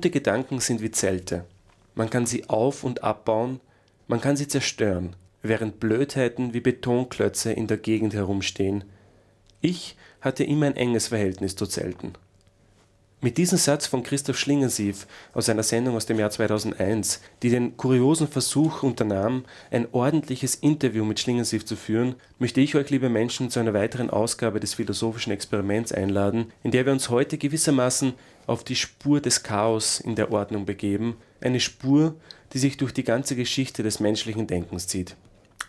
Gute Gedanken sind wie Zelte. Man kann sie auf und abbauen, man kann sie zerstören, während Blödheiten wie Betonklötze in der Gegend herumstehen. Ich hatte immer ein enges Verhältnis zu Zelten. Mit diesem Satz von Christoph Schlingensief aus einer Sendung aus dem Jahr 2001, die den kuriosen Versuch unternahm, ein ordentliches Interview mit Schlingensief zu führen, möchte ich euch, liebe Menschen, zu einer weiteren Ausgabe des philosophischen Experiments einladen, in der wir uns heute gewissermaßen auf die Spur des Chaos in der Ordnung begeben, eine Spur, die sich durch die ganze Geschichte des menschlichen Denkens zieht.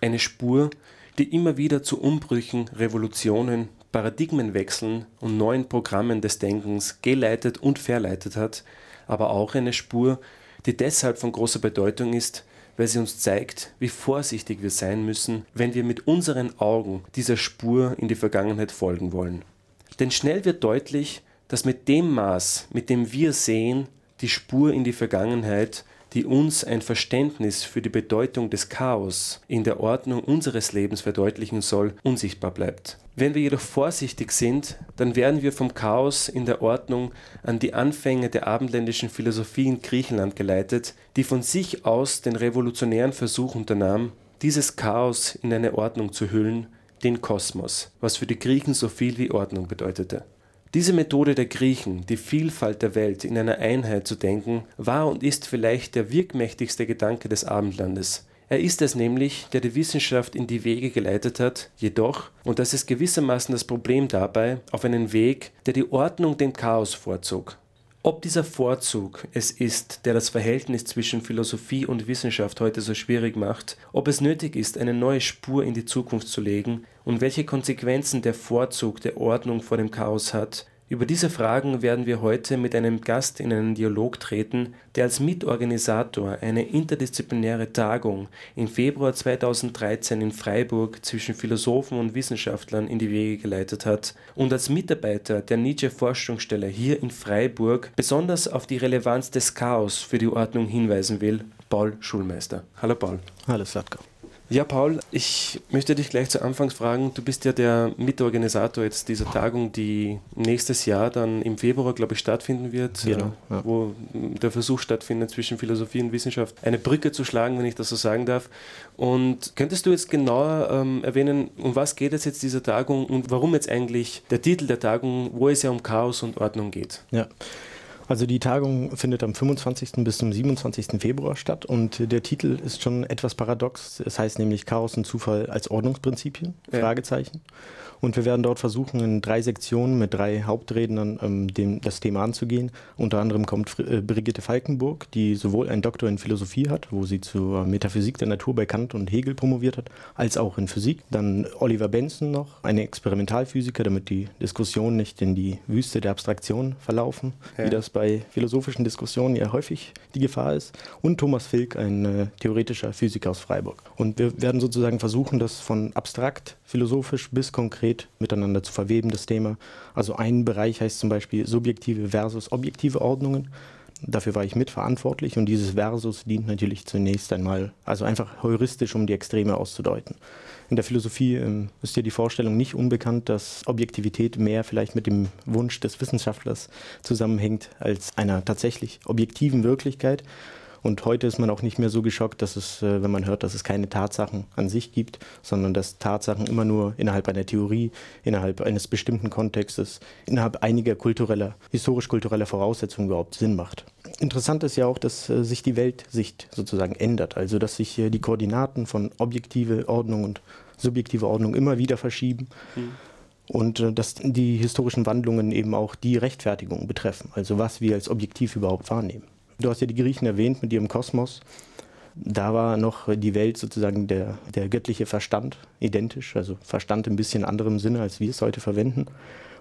Eine Spur, die immer wieder zu Umbrüchen, Revolutionen, Paradigmenwechseln und neuen Programmen des Denkens geleitet und verleitet hat, aber auch eine Spur, die deshalb von großer Bedeutung ist, weil sie uns zeigt, wie vorsichtig wir sein müssen, wenn wir mit unseren Augen dieser Spur in die Vergangenheit folgen wollen. Denn schnell wird deutlich, dass mit dem Maß, mit dem wir sehen, die Spur in die Vergangenheit die uns ein Verständnis für die Bedeutung des Chaos in der Ordnung unseres Lebens verdeutlichen soll, unsichtbar bleibt. Wenn wir jedoch vorsichtig sind, dann werden wir vom Chaos in der Ordnung an die Anfänge der abendländischen Philosophie in Griechenland geleitet, die von sich aus den revolutionären Versuch unternahm, dieses Chaos in eine Ordnung zu hüllen, den Kosmos, was für die Griechen so viel wie Ordnung bedeutete. Diese Methode der Griechen, die Vielfalt der Welt in einer Einheit zu denken, war und ist vielleicht der wirkmächtigste Gedanke des Abendlandes. Er ist es nämlich, der die Wissenschaft in die Wege geleitet hat, jedoch, und das ist gewissermaßen das Problem dabei, auf einen Weg, der die Ordnung dem Chaos vorzog. Ob dieser Vorzug es ist, der das Verhältnis zwischen Philosophie und Wissenschaft heute so schwierig macht, ob es nötig ist, eine neue Spur in die Zukunft zu legen und welche Konsequenzen der Vorzug der Ordnung vor dem Chaos hat, über diese Fragen werden wir heute mit einem Gast in einen Dialog treten, der als Mitorganisator eine interdisziplinäre Tagung im Februar 2013 in Freiburg zwischen Philosophen und Wissenschaftlern in die Wege geleitet hat und als Mitarbeiter der Nietzsche-Forschungsstelle hier in Freiburg besonders auf die Relevanz des Chaos für die Ordnung hinweisen will, Paul Schulmeister. Hallo Paul. Hallo Slatko. Ja, Paul, ich möchte dich gleich zu Anfangs fragen. Du bist ja der Mitorganisator jetzt dieser Tagung, die nächstes Jahr dann im Februar, glaube ich, stattfinden wird, genau, äh, ja. wo der Versuch stattfindet, zwischen Philosophie und Wissenschaft eine Brücke zu schlagen, wenn ich das so sagen darf. Und könntest du jetzt genauer ähm, erwähnen, um was geht es jetzt dieser Tagung und warum jetzt eigentlich der Titel der Tagung, wo es ja um Chaos und Ordnung geht? Ja. Also die Tagung findet am 25. bis zum 27. Februar statt und der Titel ist schon etwas paradox. Es heißt nämlich Chaos und Zufall als Ordnungsprinzipien? Ja. Fragezeichen. Und wir werden dort versuchen, in drei Sektionen mit drei Hauptrednern ähm, dem, das Thema anzugehen. Unter anderem kommt äh, Brigitte Falkenburg, die sowohl einen Doktor in Philosophie hat, wo sie zur Metaphysik der Natur bei Kant und Hegel promoviert hat, als auch in Physik. Dann Oliver Benson noch, ein Experimentalphysiker, damit die Diskussionen nicht in die Wüste der Abstraktion verlaufen, ja. wie das bei philosophischen Diskussionen ja häufig die Gefahr ist. Und Thomas Filk, ein äh, theoretischer Physiker aus Freiburg. Und wir werden sozusagen versuchen, das von abstrakt, philosophisch bis konkret konkret miteinander zu verweben, das Thema. Also ein Bereich heißt zum Beispiel subjektive versus objektive Ordnungen. Dafür war ich mitverantwortlich und dieses Versus dient natürlich zunächst einmal, also einfach heuristisch, um die Extreme auszudeuten. In der Philosophie ähm, ist ja die Vorstellung nicht unbekannt, dass Objektivität mehr vielleicht mit dem Wunsch des Wissenschaftlers zusammenhängt als einer tatsächlich objektiven Wirklichkeit. Und heute ist man auch nicht mehr so geschockt, dass es, äh, wenn man hört, dass es keine Tatsachen an sich gibt, sondern dass Tatsachen immer nur innerhalb einer Theorie, innerhalb eines bestimmten Kontextes, innerhalb einiger kultureller, historisch-kultureller Voraussetzungen überhaupt Sinn macht. Interessant ist ja auch, dass äh, sich die Weltsicht sozusagen ändert, also dass sich äh, die Koordinaten von objektive Ordnung und subjektive Ordnung immer wieder verschieben. Mhm und dass die historischen Wandlungen eben auch die Rechtfertigung betreffen, also was wir als objektiv überhaupt wahrnehmen. Du hast ja die Griechen erwähnt mit ihrem Kosmos. Da war noch die Welt sozusagen der, der göttliche Verstand identisch, also Verstand ein bisschen anderem Sinne, als wir es heute verwenden.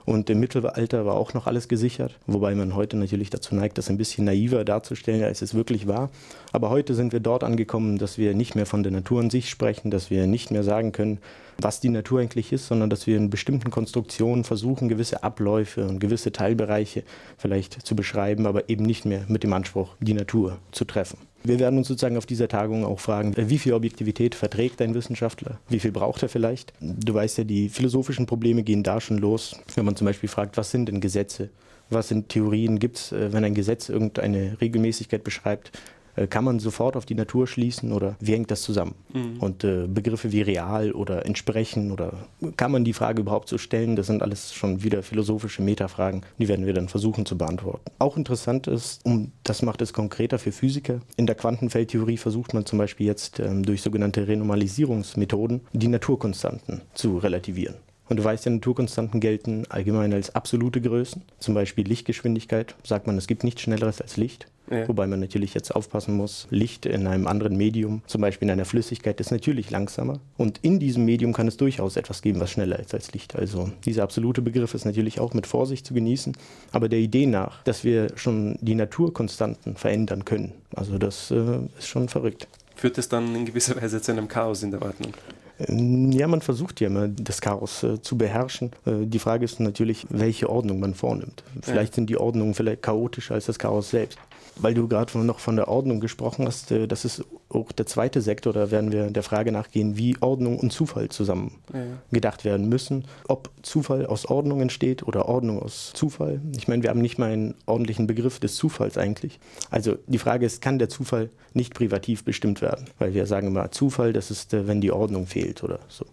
Und im Mittelalter war auch noch alles gesichert, wobei man heute natürlich dazu neigt, das ein bisschen naiver darzustellen, als es wirklich war. Aber heute sind wir dort angekommen, dass wir nicht mehr von der Natur an sich sprechen, dass wir nicht mehr sagen können, was die Natur eigentlich ist, sondern dass wir in bestimmten Konstruktionen versuchen, gewisse Abläufe und gewisse Teilbereiche vielleicht zu beschreiben, aber eben nicht mehr mit dem Anspruch, die Natur zu treffen. Wir werden uns sozusagen auf dieser Tagung auch fragen, wie viel Objektivität verträgt ein Wissenschaftler? Wie viel braucht er vielleicht? Du weißt ja, die philosophischen Probleme gehen da schon los, wenn man zum Beispiel fragt, was sind denn Gesetze? Was sind Theorien gibt es, äh, wenn ein Gesetz irgendeine Regelmäßigkeit beschreibt? Äh, kann man sofort auf die Natur schließen oder wie hängt das zusammen? Mhm. Und äh, Begriffe wie real oder entsprechen oder kann man die Frage überhaupt so stellen? Das sind alles schon wieder philosophische Metafragen, die werden wir dann versuchen zu beantworten. Auch interessant ist, um das macht es konkreter für Physiker, in der Quantenfeldtheorie versucht man zum Beispiel jetzt ähm, durch sogenannte Renormalisierungsmethoden die Naturkonstanten zu relativieren. Und du weißt ja, Naturkonstanten gelten allgemein als absolute Größen. Zum Beispiel Lichtgeschwindigkeit. Sagt man, es gibt nichts Schnelleres als Licht. Ja. Wobei man natürlich jetzt aufpassen muss, Licht in einem anderen Medium, zum Beispiel in einer Flüssigkeit, ist natürlich langsamer. Und in diesem Medium kann es durchaus etwas geben, was schneller ist als Licht. Also dieser absolute Begriff ist natürlich auch mit Vorsicht zu genießen. Aber der Idee nach, dass wir schon die Naturkonstanten verändern können, also das äh, ist schon verrückt. Führt das dann in gewisser Weise zu einem Chaos in der Ordnung? Ähm, ja, man versucht ja immer, das Chaos äh, zu beherrschen. Äh, die Frage ist natürlich, welche Ordnung man vornimmt. Vielleicht ja. sind die Ordnungen vielleicht chaotischer als das Chaos selbst weil du gerade noch von der Ordnung gesprochen hast, äh, das ist auch der zweite Sektor, da werden wir der Frage nachgehen, wie Ordnung und Zufall zusammen ja. gedacht werden müssen. Ob Zufall aus Ordnung entsteht oder Ordnung aus Zufall. Ich meine, wir haben nicht mal einen ordentlichen Begriff des Zufalls eigentlich. Also die Frage ist, kann der Zufall nicht privativ bestimmt werden? Weil wir sagen immer, Zufall, das ist, äh, wenn die Ordnung fehlt oder so.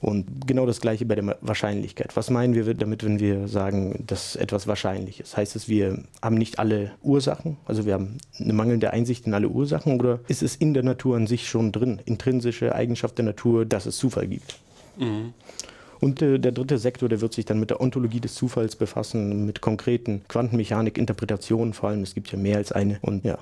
Und genau das Gleiche bei der Wahrscheinlichkeit. Was meinen wir damit, wenn wir sagen, dass etwas wahrscheinlich ist? Heißt es, wir haben nicht alle Ursachen? Also wir haben eine mangelnde Einsicht in alle Ursachen? Oder ist es in der Natur an sich schon drin, intrinsische Eigenschaft der Natur, dass es Zufall gibt? Mhm. Und äh, der dritte Sektor, der wird sich dann mit der Ontologie des Zufalls befassen, mit konkreten Quantenmechanik-Interpretationen vor allem. Es gibt ja mehr als eine. Und ja.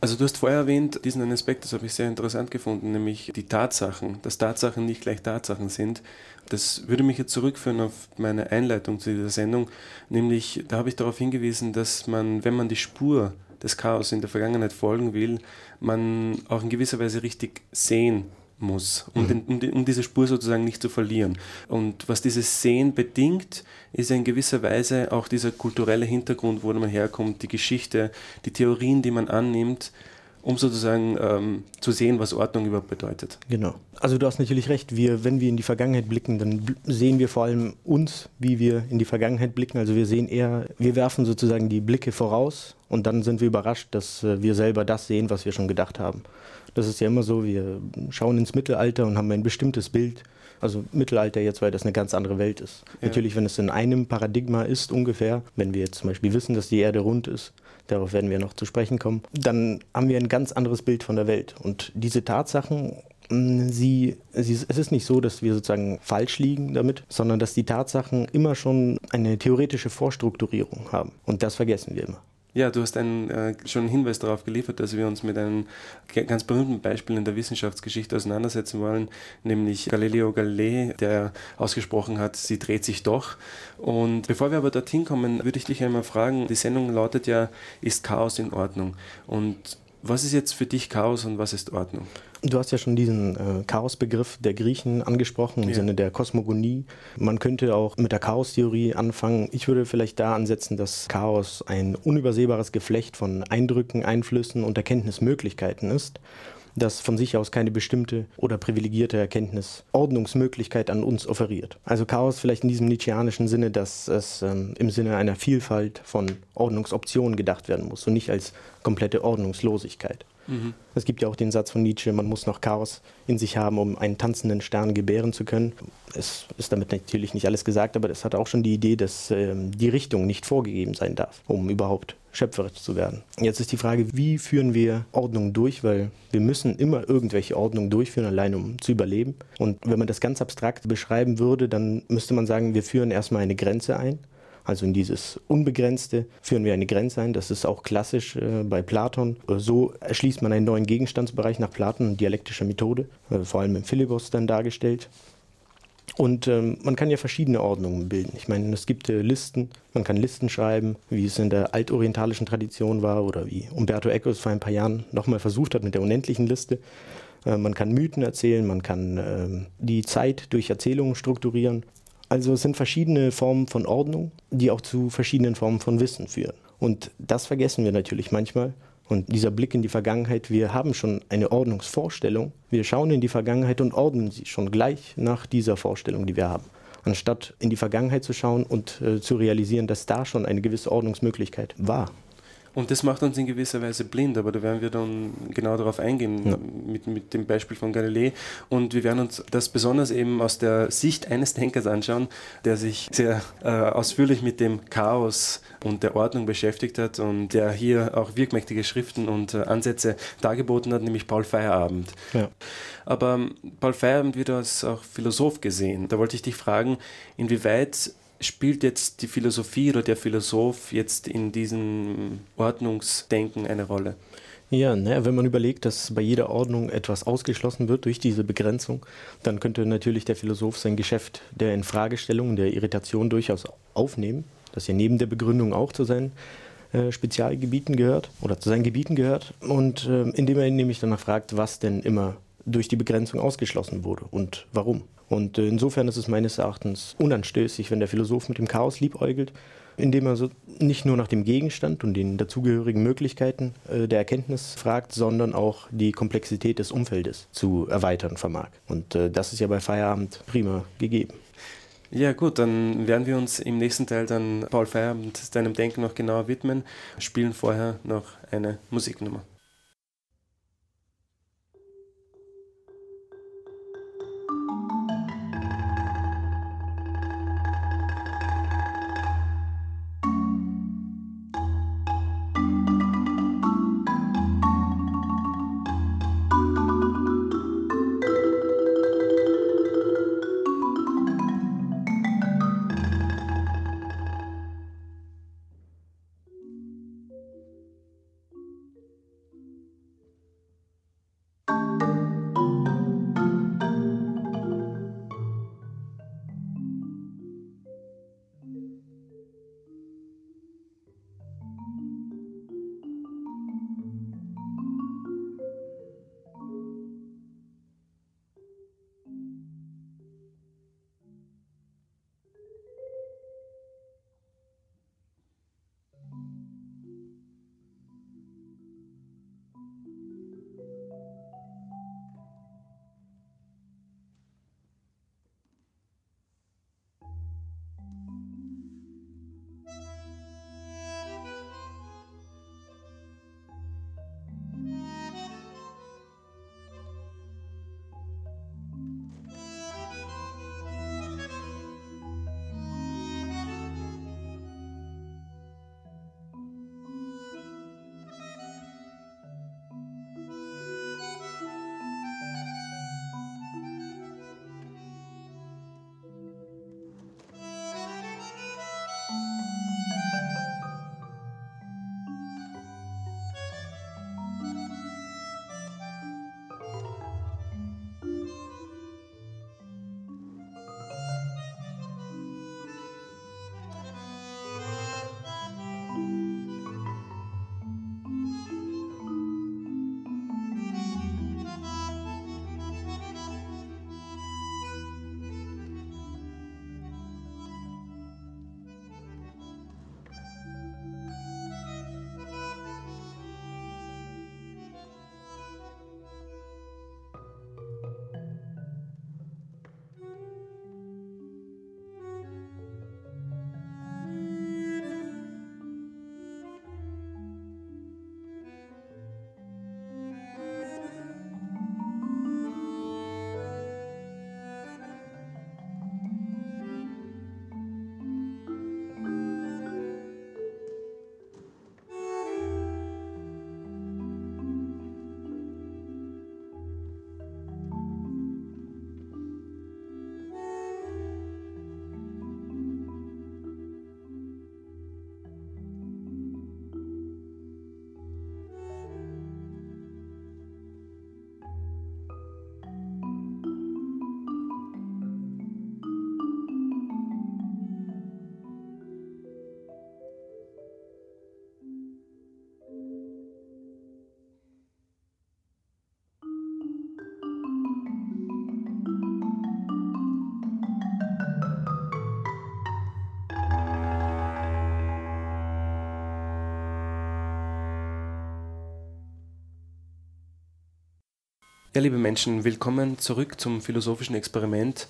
Also du hast vorher erwähnt, diesen Aspekt, das habe ich sehr interessant gefunden, nämlich die Tatsachen, dass Tatsachen nicht gleich Tatsachen sind. Das würde mich jetzt zurückführen auf meine Einleitung zu dieser Sendung, nämlich da habe ich darauf hingewiesen, dass man, wenn man die Spur des Chaos in der Vergangenheit folgen will, man auch in gewisser Weise richtig sehen muss, um, mhm. den, um, um, diese Spur sozusagen nicht zu verlieren. Und was dieses Sehen bedingt, ist in gewisser Weise auch dieser kulturelle Hintergrund, wo man herkommt, die Geschichte, die Theorien, die man annimmt, um sozusagen ähm, zu sehen, was Ordnung überhaupt bedeutet. Genau. Also du hast natürlich recht, wir, wenn wir in die Vergangenheit blicken, dann sehen wir vor allem uns, wie wir in die Vergangenheit blicken. Also wir sehen eher, wir werfen sozusagen die Blicke voraus und dann sind wir überrascht, dass äh, wir selber das sehen, was wir schon gedacht haben. Das ist ja immer so, wir schauen ins Mittelalter und haben ein bestimmtes Bild. Also Mittelalter jetzt, weil das eine ganz andere Welt ist. Ja. Natürlich, wenn es in einem Paradigma ist ungefähr, wenn wir jetzt zum Beispiel wissen, dass die Erde rund ist, darauf werden wir noch zu sprechen kommen, dann haben wir ein ganz anderes Bild von der Welt. Und diese Tatsachen Sie, sie, es ist nicht so, dass wir sozusagen falsch liegen damit, sondern dass die Tatsachen immer schon eine theoretische Vorstrukturierung haben. Und das vergessen wir immer. Ja, du hast einen, äh, schon einen Hinweis darauf geliefert, dass wir uns mit einem ganz berühmten Beispiel in der Wissenschaftsgeschichte auseinandersetzen wollen, nämlich Galileo Galilei, der ausgesprochen hat, sie dreht sich doch. Und bevor wir aber dorthin kommen, würde ich dich einmal fragen, die Sendung lautet ja, ist Chaos in Ordnung? Und was ist jetzt für dich Chaos und was ist Ordnung? Du hast ja schon diesen äh, Chaosbegriff der Griechen angesprochen im ja. Sinne der Kosmogonie. Man könnte auch mit der Chaostheorie anfangen. Ich würde vielleicht da ansetzen, dass Chaos ein unübersehbares Geflecht von Eindrücken, Einflüssen und Erkenntnismöglichkeiten ist das von sich aus keine bestimmte oder privilegierte Erkenntnis, Ordnungsmöglichkeit an uns offeriert. Also Chaos vielleicht in diesem Nietzscheanischen Sinne, dass es ähm, im Sinne einer Vielfalt von Ordnungsoptionen gedacht werden muss und nicht als komplette Ordnungslosigkeit. Mhm. Es gibt ja auch den Satz von Nietzsche, man muss noch Chaos in sich haben, um einen tanzenden Stern gebären zu können. Es ist damit natürlich nicht alles gesagt, aber es hat auch schon die Idee, dass ähm, die Richtung nicht vorgegeben sein darf, um überhaupt schöpferisch zu werden. Jetzt ist die Frage, wie führen wir Ordnung durch, weil wir müssen immer irgendwelche Ordnung durchführen, allein um zu überleben. Und wenn man das ganz abstrakt beschreiben würde, dann müsste man sagen, wir führen erstmal eine Grenze ein. Also in dieses Unbegrenzte führen wir eine Grenze ein. Das ist auch klassisch äh, bei Platon. So erschließt man einen neuen Gegenstandsbereich nach Platon, dialektischer Methode, äh, vor allem im Philibus dann dargestellt. Und ähm, man kann ja verschiedene Ordnungen bilden. Ich meine, es gibt äh, Listen, man kann Listen schreiben, wie es in der altorientalischen Tradition war oder wie Umberto Eco es vor ein paar Jahren nochmal versucht hat mit der unendlichen Liste. Äh, man kann Mythen erzählen, man kann äh, die Zeit durch Erzählungen strukturieren. Also es sind verschiedene Formen von Ordnung, die auch zu verschiedenen Formen von Wissen führen. Und das vergessen wir natürlich manchmal. Und dieser Blick in die Vergangenheit, wir haben schon eine Ordnungsvorstellung. Wir schauen in die Vergangenheit und ordnen sie schon gleich nach dieser Vorstellung, die wir haben. anstatt in die Vergangenheit zu schauen und äh, zu realisieren, dass da schon eine gewisse Ordnungsmöglichkeit war. Und das macht uns in gewisser Weise blind, aber da werden wir dann genau darauf eingehen ja. mit, mit dem Beispiel von Galilei. Und wir werden uns das besonders eben aus der Sicht eines Denkers anschauen, der sich sehr äh, ausführlich mit dem Chaos und der Ordnung beschäftigt hat und der hier auch wirkmächtige Schriften und äh, Ansätze dargeboten hat, nämlich Paul Feierabend. Ja. Aber ähm, Paul Feierabend wird als auch Philosoph gesehen. Da wollte ich dich fragen, inwieweit spielt jetzt die Philosophie oder der Philosoph jetzt in diesem Ordnungsdenken eine Rolle? Ja, naja, wenn man überlegt, dass bei jeder Ordnung etwas ausgeschlossen wird durch diese Begrenzung, dann könnte natürlich der Philosoph sein Geschäft der Infragestellung, der Irritation durchaus aufnehmen, das ja neben der Begründung auch zu seinen äh, Spezialgebieten gehört oder zu seinen Gebieten gehört. Und äh, indem er ihn nämlich danach fragt, was denn immer durch die Begrenzung ausgeschlossen wurde und warum. Und äh, insofern ist es meines Erachtens unanstößig, wenn der Philosoph mit dem Chaos liebäugelt, indem er so nicht nur nach dem Gegenstand und den dazugehörigen Möglichkeiten äh, der Erkenntnis fragt, sondern auch die Komplexität des Umfeldes zu erweitern vermag. Und äh, das ist ja bei Feierabend prima gegeben. Ja gut, dann werden wir uns im nächsten Teil dann Paul Feierabend deinem Denken noch genauer widmen, spielen vorher noch eine Musiknummer. Ja, liebe Menschen, willkommen zurück zum philosophischen Experiment.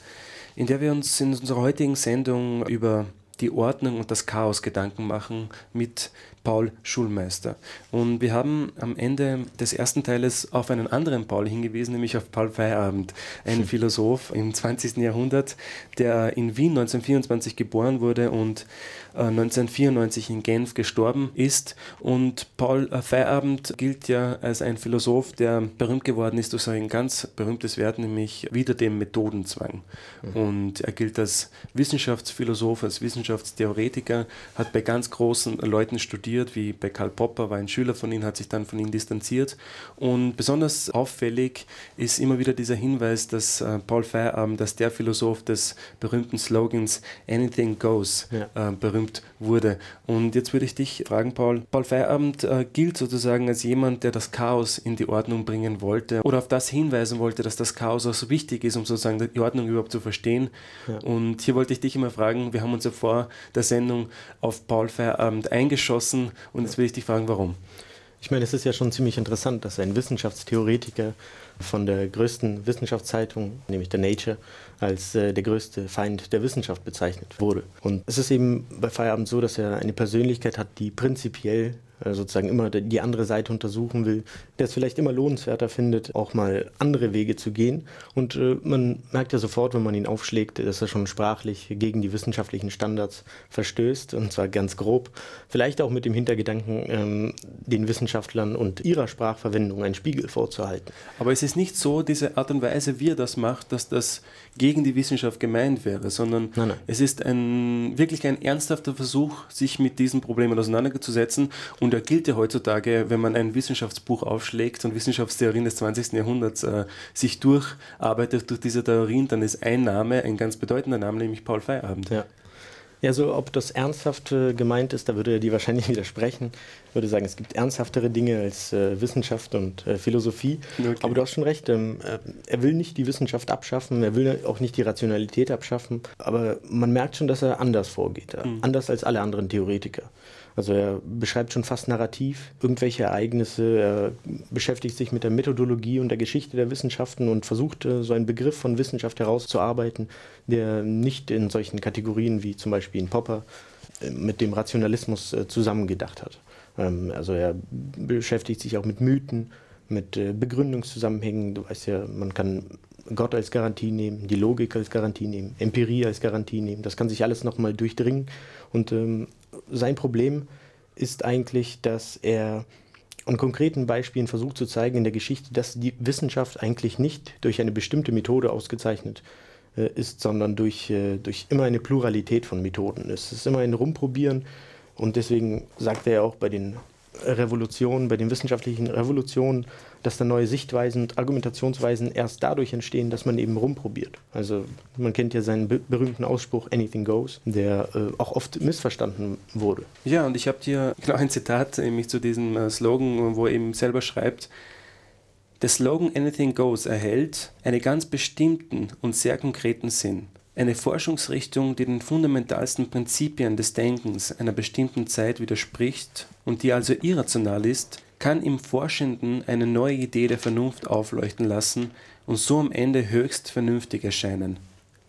in der wir uns in unserer heutigen Sendung über die Ordnung und das Chaos Gedanken machen mit Paul Schulmeister. Und wir haben am Ende des ersten Teiles auf einen anderen Paul hingewiesen, nämlich auf Paul Feierabend, ein Philosoph im 20. Jahrhundert, der in Wien 1924 geboren wurde und 1994 äh, in Genf gestorben ist. Und Paul Feierabend gilt ja als ein Philosoph, der berühmt geworden ist durch sein ganz berühmtes Wert, nämlich wieder dem Methodenzwang. Mhm. Und er gilt als Wissenschaftsphilosoph, als Wissenschaftstheoretiker, hat bei ganz großen Leuten studiert, wie bei Karl Popper, war ein Schüler von ihm, hat sich dann von ihm distanziert. Und besonders auffällig ist immer wieder dieser Hinweis, dass äh, Paul Feierabend als der Philosoph des berühmten Slogans Anything Goes ja. äh, berühmt wurde. Und jetzt würde ich dich fragen, Paul. Paul Feierabend äh, gilt sozusagen als jemand, der das Chaos in die Ordnung bringen wollte oder auf das hinweisen wollte, dass das Chaos auch so wichtig ist, um sozusagen die Ordnung überhaupt zu verstehen. Ja. Und hier wollte ich dich immer fragen, wir haben uns ja vor der Sendung auf Paul Feierabend eingeschossen und jetzt will ich dich fragen, warum. Ich meine, es ist ja schon ziemlich interessant, dass ein Wissenschaftstheoretiker von der größten Wissenschaftszeitung, nämlich der Nature, als äh, der größte Feind der Wissenschaft bezeichnet wurde. Und es ist eben bei Feierabend so, dass er eine Persönlichkeit hat, die prinzipiell sozusagen immer die andere Seite untersuchen will, der es vielleicht immer lohnenswerter findet, auch mal andere Wege zu gehen. Und äh, man merkt ja sofort, wenn man ihn aufschlägt, dass er schon sprachlich gegen die wissenschaftlichen Standards verstößt, und zwar ganz grob. Vielleicht auch mit dem Hintergedanken, ähm, den Wissenschaftlern und ihrer Sprachverwendung einen Spiegel vorzuhalten. Aber es ist nicht so, diese Art und Weise, wie er das macht, dass das gegen die Wissenschaft gemeint wäre, sondern nein, nein. es ist ein, wirklich ein ernsthafter Versuch, sich mit diesen Problemen auseinanderzusetzen. Und er gilt ja heutzutage, wenn man ein Wissenschaftsbuch aufschlägt und Wissenschaftstheorien des 20. Jahrhunderts äh, sich durcharbeitet durch diese Theorien, dann ist ein Name ein ganz bedeutender Name, nämlich Paul Feierabend. Ja. Ja, so ob das ernsthaft äh, gemeint ist, da würde er die wahrscheinlich widersprechen. Ich würde sagen, es gibt ernsthaftere Dinge als äh, Wissenschaft und äh, Philosophie. Okay. Aber du hast schon recht, ähm, äh, er will nicht die Wissenschaft abschaffen, er will auch nicht die Rationalität abschaffen, aber man merkt schon, dass er anders vorgeht, mhm. anders als alle anderen Theoretiker. Also er beschreibt schon fast narrativ irgendwelche Ereignisse, er beschäftigt sich mit der Methodologie und der Geschichte der Wissenschaften und versucht äh, so einen Begriff von Wissenschaft herauszuarbeiten, der nicht in solchen Kategorien wie zum Beispiel in Popper äh, mit dem Rationalismus äh, zusammengedacht hat. Ähm, also er beschäftigt sich auch mit Mythen, mit Begründungszusammenhängen. Du weißt ja, man kann Gott als Garantie nehmen, die Logik als Garantie nehmen, Empirie als Garantie nehmen. Das kann sich alles nochmal durchdringen. Und ähm, sein Problem ist eigentlich, dass er an konkreten Beispielen versucht zu zeigen in der Geschichte, dass die Wissenschaft eigentlich nicht durch eine bestimmte Methode ausgezeichnet äh, ist, sondern durch, äh, durch immer eine Pluralität von Methoden. Es ist immer ein Rumprobieren und deswegen sagt er ja auch bei den Revolutionen, bei den wissenschaftlichen Revolutionen, dass da neue Sichtweisen und Argumentationsweisen erst dadurch entstehen, dass man eben rumprobiert. Also man kennt ja seinen berühmten Ausspruch Anything Goes, der äh, auch oft missverstanden wurde. Ja, und ich habe dir genau ein Zitat nämlich zu diesem äh, Slogan, wo er eben selber schreibt, der Slogan Anything Goes erhält einen ganz bestimmten und sehr konkreten Sinn. Eine Forschungsrichtung, die den fundamentalsten Prinzipien des Denkens einer bestimmten Zeit widerspricht und die also irrational ist, kann im Forschenden eine neue Idee der Vernunft aufleuchten lassen und so am Ende höchst vernünftig erscheinen.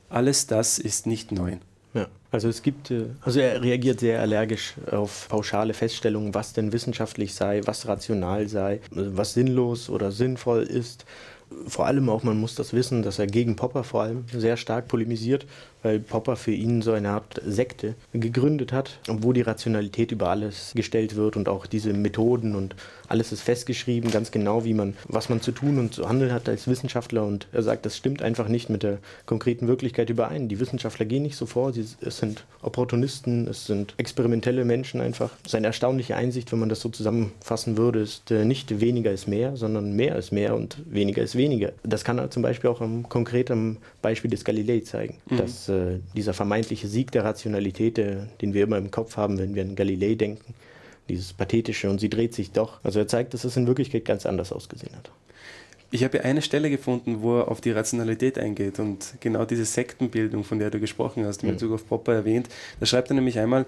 Alles das ist nicht neu. Ja, also es gibt, äh, also er reagiert sehr allergisch auf pauschale Feststellungen, was denn wissenschaftlich sei, was rational sei, was sinnlos oder sinnvoll ist vor allem auch, man muss das wissen, dass er gegen Popper vor allem sehr stark polemisiert, weil Popper für ihn so eine Art Sekte gegründet hat, wo die Rationalität über alles gestellt wird und auch diese Methoden und alles ist festgeschrieben, ganz genau, wie man, was man zu tun und zu handeln hat als Wissenschaftler. Und er sagt, das stimmt einfach nicht mit der konkreten Wirklichkeit überein. Die Wissenschaftler gehen nicht so vor, sie, es sind Opportunisten, es sind experimentelle Menschen einfach. Seine erstaunliche Einsicht, wenn man das so zusammenfassen würde, ist äh, nicht weniger ist mehr, sondern mehr ist mehr und weniger ist weniger. Das kann er zum Beispiel auch am konkreten Beispiel des Galilei zeigen, mhm. dass äh, dieser vermeintliche Sieg der Rationalität, der, den wir immer im Kopf haben, wenn wir an Galilei denken, dieses Pathetische und sie dreht sich doch. Also er zeigt, dass es in Wirklichkeit ganz anders ausgesehen hat. Ich habe eine Stelle gefunden, wo er auf die Rationalität eingeht und genau diese Sektenbildung, von der du gesprochen hast, in mhm. Bezug auf Popper erwähnt. Da schreibt er nämlich einmal,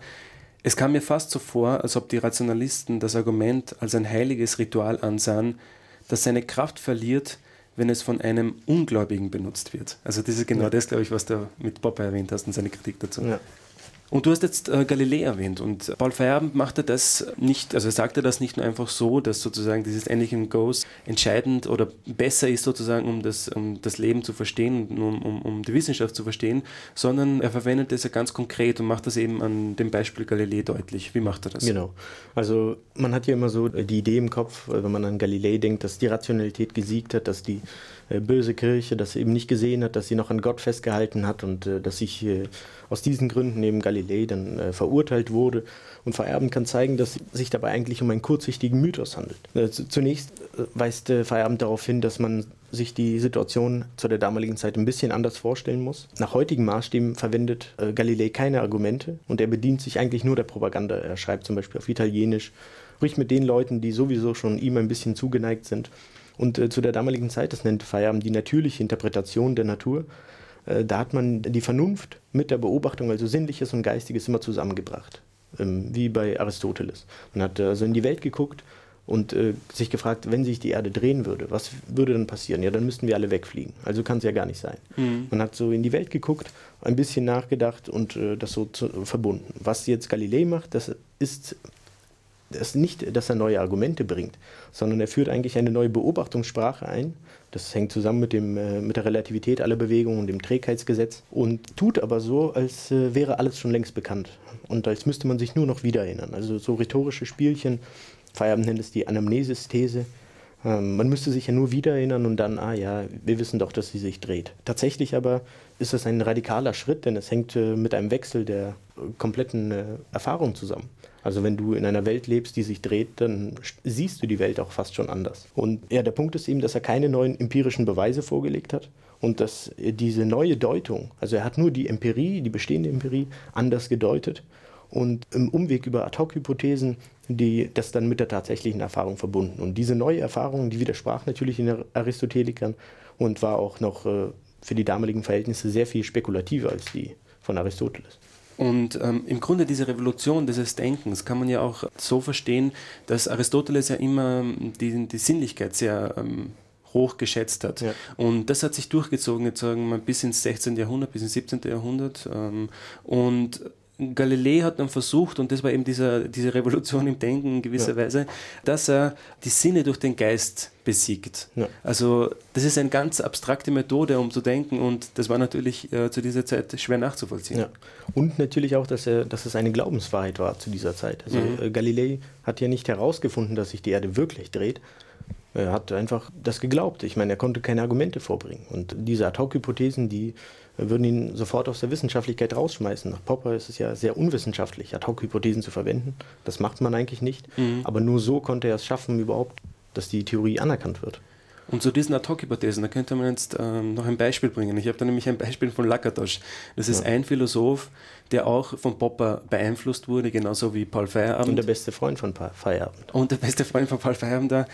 es kam mir fast so vor, als ob die Rationalisten das Argument als ein heiliges Ritual ansahen, das seine Kraft verliert, wenn es von einem Ungläubigen benutzt wird. Also das ist genau ja. das, glaube ich, was du mit Popper erwähnt hast und seine Kritik dazu. Ja. Und du hast jetzt äh, Galilei erwähnt und Paul Feyerabend machte das nicht, also er sagte das nicht nur einfach so, dass sozusagen dieses Anything Goes entscheidend oder besser ist sozusagen, um das, um das Leben zu verstehen, um, um, um die Wissenschaft zu verstehen, sondern er verwendet das ja ganz konkret und macht das eben an dem Beispiel Galilei deutlich. Wie macht er das? Genau. Also man hat ja immer so die Idee im Kopf, wenn man an Galilei denkt, dass die Rationalität gesiegt hat, dass die äh, böse Kirche das eben nicht gesehen hat, dass sie noch an Gott festgehalten hat und äh, dass sich äh, aus diesen Gründen neben Galilei dann äh, verurteilt wurde. Und Feierabend kann zeigen, dass sich dabei eigentlich um einen kurzsichtigen Mythos handelt. Äh, zunächst äh, weist Feierabend darauf hin, dass man sich die Situation zu der damaligen Zeit ein bisschen anders vorstellen muss. Nach heutigen Maßstäben verwendet Galilei keine Argumente und er bedient sich eigentlich nur der Propaganda. Er schreibt zum Beispiel auf Italienisch, spricht mit den Leuten, die sowieso schon ihm ein bisschen zugeneigt sind und äh, zu der damaligen Zeit, das nennt Feierabend die natürliche Interpretation der Natur, äh, da hat man die Vernunft mit der Beobachtung, also Sinnliches und Geistiges, immer zusammengebracht, ähm, wie bei Aristoteles. Man hat also in die Welt geguckt und äh, sich gefragt, wenn sich die Erde drehen würde, was würde dann passieren? Ja, dann müssten wir alle wegfliegen. Also kann es ja gar nicht sein. Mhm. Man hat so in die Welt geguckt, ein bisschen nachgedacht und äh, das so zu, verbunden. Was jetzt Galilei macht, das ist ist nicht, dass er neue Argumente bringt, sondern er führt eigentlich eine neue Beobachtungssprache ein. Das hängt zusammen mit, dem, äh, mit der Relativität aller Bewegungen und dem Trägheitsgesetz und tut aber so, als äh, wäre alles schon längst bekannt und als müsste man sich nur noch wieder erinnern. Also so rhetorische Spielchen, Feierabend nennt es die Anamnesis-These. Ähm, man müsste sich ja nur wieder erinnern und dann, ah ja, wir wissen doch, dass sie sich dreht. Tatsächlich aber ist das ein radikaler Schritt, denn es hängt äh, mit einem Wechsel der kompletten Erfahrung zusammen. Also wenn du in einer Welt lebst, die sich dreht, dann siehst du die Welt auch fast schon anders. Und ja, der Punkt ist eben, dass er keine neuen empirischen Beweise vorgelegt hat und dass diese neue Deutung, also er hat nur die Empirie, die bestehende Empirie, anders gedeutet und im Umweg über Ad-hoc-Hypothesen die das dann mit der tatsächlichen Erfahrung verbunden. Und diese neue Erfahrung, die widersprach natürlich den Aristotelikern und war auch noch äh, für die damaligen Verhältnisse sehr viel spekulativer als die von Aristoteles. Und ähm, im Grunde diese Revolution dieses Denkens kann man ja auch so verstehen, dass Aristoteles ja immer die, die Sinnlichkeit sehr ähm, hoch geschätzt hat. Ja. Und das hat sich durchgezogen, jetzt sagen wir bis ins 16. Jahrhundert, bis ins 17. Jahrhundert. Ähm, und Galilei hat dann versucht, und das war eben dieser, diese Revolution im Denken in gewisser ja. Weise, dass er die Sinne durch den Geist besiegt. Ja. Also das ist eine ganz abstrakte Methode, um zu denken und das war natürlich äh, zu dieser Zeit schwer nachzuvollziehen. Ja. Und natürlich auch, dass, er, dass es eine Glaubenswahrheit war zu dieser Zeit. Also mhm. Äh, Galilei hat ja nicht herausgefunden, dass sich die Erde wirklich dreht, er hat einfach das geglaubt. Ich meine, er konnte keine Argumente vorbringen. Und diese Ad-Hoc-Hypothesen, die würden ihn sofort aus der Wissenschaftlichkeit rausschmeißen. Nach Popper ist es ja sehr unwissenschaftlich, Ad-Hoc-Hypothesen zu verwenden. Das macht man eigentlich nicht. Mhm. Aber nur so konnte er es schaffen, überhaupt, dass die Theorie anerkannt wird. Und zu diesen Ad-Hoc-Hypothesen, da könnte man jetzt ähm, noch ein Beispiel bringen. Ich habe da nämlich ein Beispiel von Lakatos. Das ist ja. ein Philosoph, der auch von Popper beeinflusst wurde, genauso wie Paul Feyerabend. Und der beste Freund von Paul Feyerabend. Und der beste Freund von Paul Feyerabend.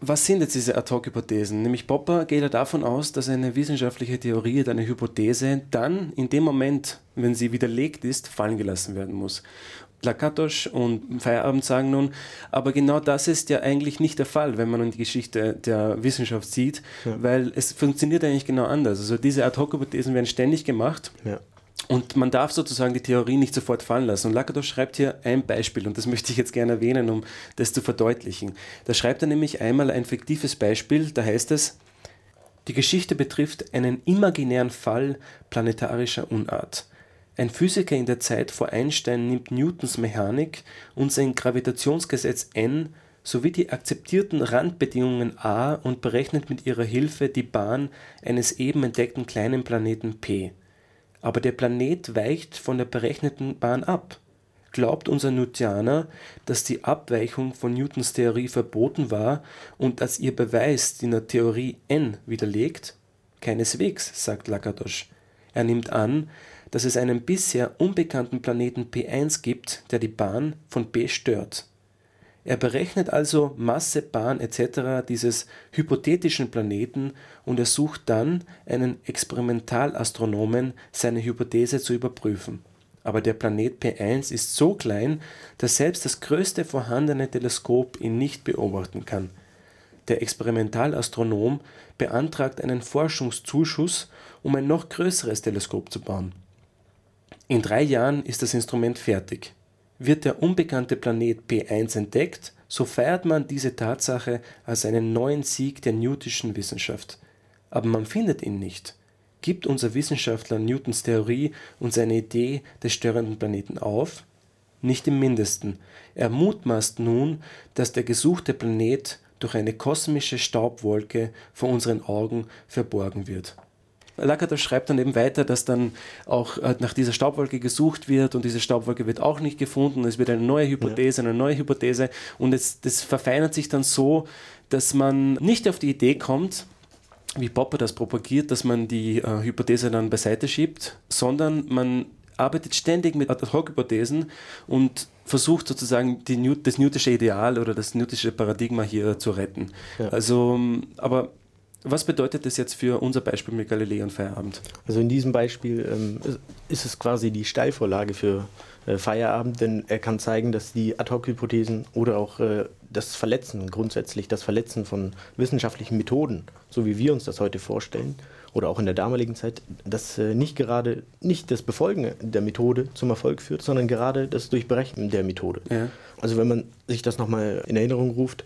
Was sind jetzt diese Ad-Hoc-Hypothesen? Nämlich Popper geht ja davon aus, dass eine wissenschaftliche Theorie, eine Hypothese, dann in dem Moment, wenn sie widerlegt ist, fallen gelassen werden muss. Lakatos und Feierabend sagen nun, aber genau das ist ja eigentlich nicht der Fall, wenn man in die Geschichte der Wissenschaft sieht, ja. weil es funktioniert eigentlich genau anders. Also diese Ad-Hoc-Hypothesen werden ständig gemacht. Ja. Und man darf sozusagen die Theorie nicht sofort fallen lassen. Und Lakatos schreibt hier ein Beispiel, und das möchte ich jetzt gerne erwähnen, um das zu verdeutlichen. Da schreibt er nämlich einmal ein fiktives Beispiel, da heißt es, die Geschichte betrifft einen imaginären Fall planetarischer Unart. Ein Physiker in der Zeit vor Einstein nimmt Newtons Mechanik und sein Gravitationsgesetz N sowie die akzeptierten Randbedingungen A und berechnet mit ihrer Hilfe die Bahn eines eben entdeckten kleinen Planeten P aber der Planet weicht von der berechneten Bahn ab. Glaubt unser Newtianer, dass die Abweichung von Newtons Theorie verboten war und dass ihr Beweis die Theorie n widerlegt? Keineswegs, sagt Lakatos. Er nimmt an, dass es einen bisher unbekannten Planeten P1 gibt, der die Bahn von B stört er berechnet also Masse, Bahn etc. dieses hypothetischen Planeten und ersucht dann einen Experimentaalastronomen, seine Hypothese zu überprüfen. Aber der Planet P1 ist so klein, dass selbst das größte vorhandene Teleskop ihn nicht beobachten kann. der Experimentalastronom, beantragt einen Forschungszuschuss, um ein noch größeres Teleskop zu bauen. In drei Jahren ist das Instrument fertig. Wird der unbekannte Planet P1 entdeckt, so feiert man diese Tatsache als einen neuen Sieg der newtonschen Wissenschaft. Aber man findet ihn nicht. Gibt unser Wissenschaftler Newtons Theorie und seine Idee des störenden Planeten auf? Nicht im mindesten. Er mutmaßt nun, dass der gesuchte Planet durch eine kosmische Staubwolke vor unseren Augen verborgen wird. Lakatos schreibt dann eben weiter, dass dann auch äh, nach dieser Staubwolke gesucht wird und diese Staubwolke wird auch nicht gefunden. Es wird eine neue Hypothese, eine neue Hypothese und es, das verfeinert sich dann so, dass man nicht auf die Idee kommt, wie Popper das propagiert, dass man die äh, Hypothese dann beiseite schiebt, sondern man arbeitet ständig mit Ad-Hoc-Hypothesen und versucht sozusagen die das newtische Ideal oder das newtische Paradigma hier zu retten. Ja. Also, aber was bedeutet das jetzt für unser Beispiel mit Galilei und Feierabend? Also in diesem Beispiel ähm, ist es quasi die Steilvorlage für äh, Feierabend, denn er kann zeigen, dass die Ad-Hoc-Hypothesen oder auch äh, das Verletzen, grundsätzlich das Verletzen von wissenschaftlichen Methoden, so wie wir uns das heute vorstellen, oder auch in der damaligen Zeit, dass äh, nicht gerade nicht das Befolgen der Methode zum Erfolg führt, sondern gerade das Durchbrechen der Methode. Ja. Also wenn man sich das nochmal in Erinnerung ruft,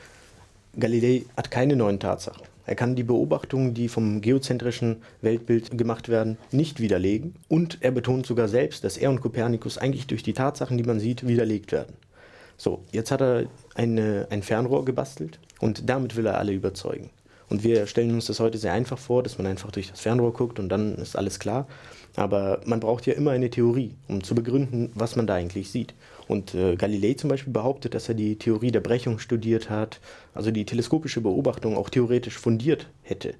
Galilei hat keine neuen Tatsachen. Er kann die Beobachtungen, die vom geozentrischen Weltbild gemacht werden, nicht widerlegen. Und er betont sogar selbst, dass er und Kopernikus eigentlich durch die Tatsachen, die man sieht, widerlegt werden. So, jetzt hat er eine, ein Fernrohr gebastelt und damit will er alle überzeugen. Und wir stellen uns das heute sehr einfach vor, dass man einfach durch das Fernrohr guckt und dann ist alles klar. Aber man braucht ja immer eine Theorie, um zu begründen, was man da eigentlich sieht. Und äh, Galilei zum Beispiel behauptet, dass er die Theorie der Brechung studiert hat, also die teleskopische Beobachtung auch theoretisch fundiert hätte.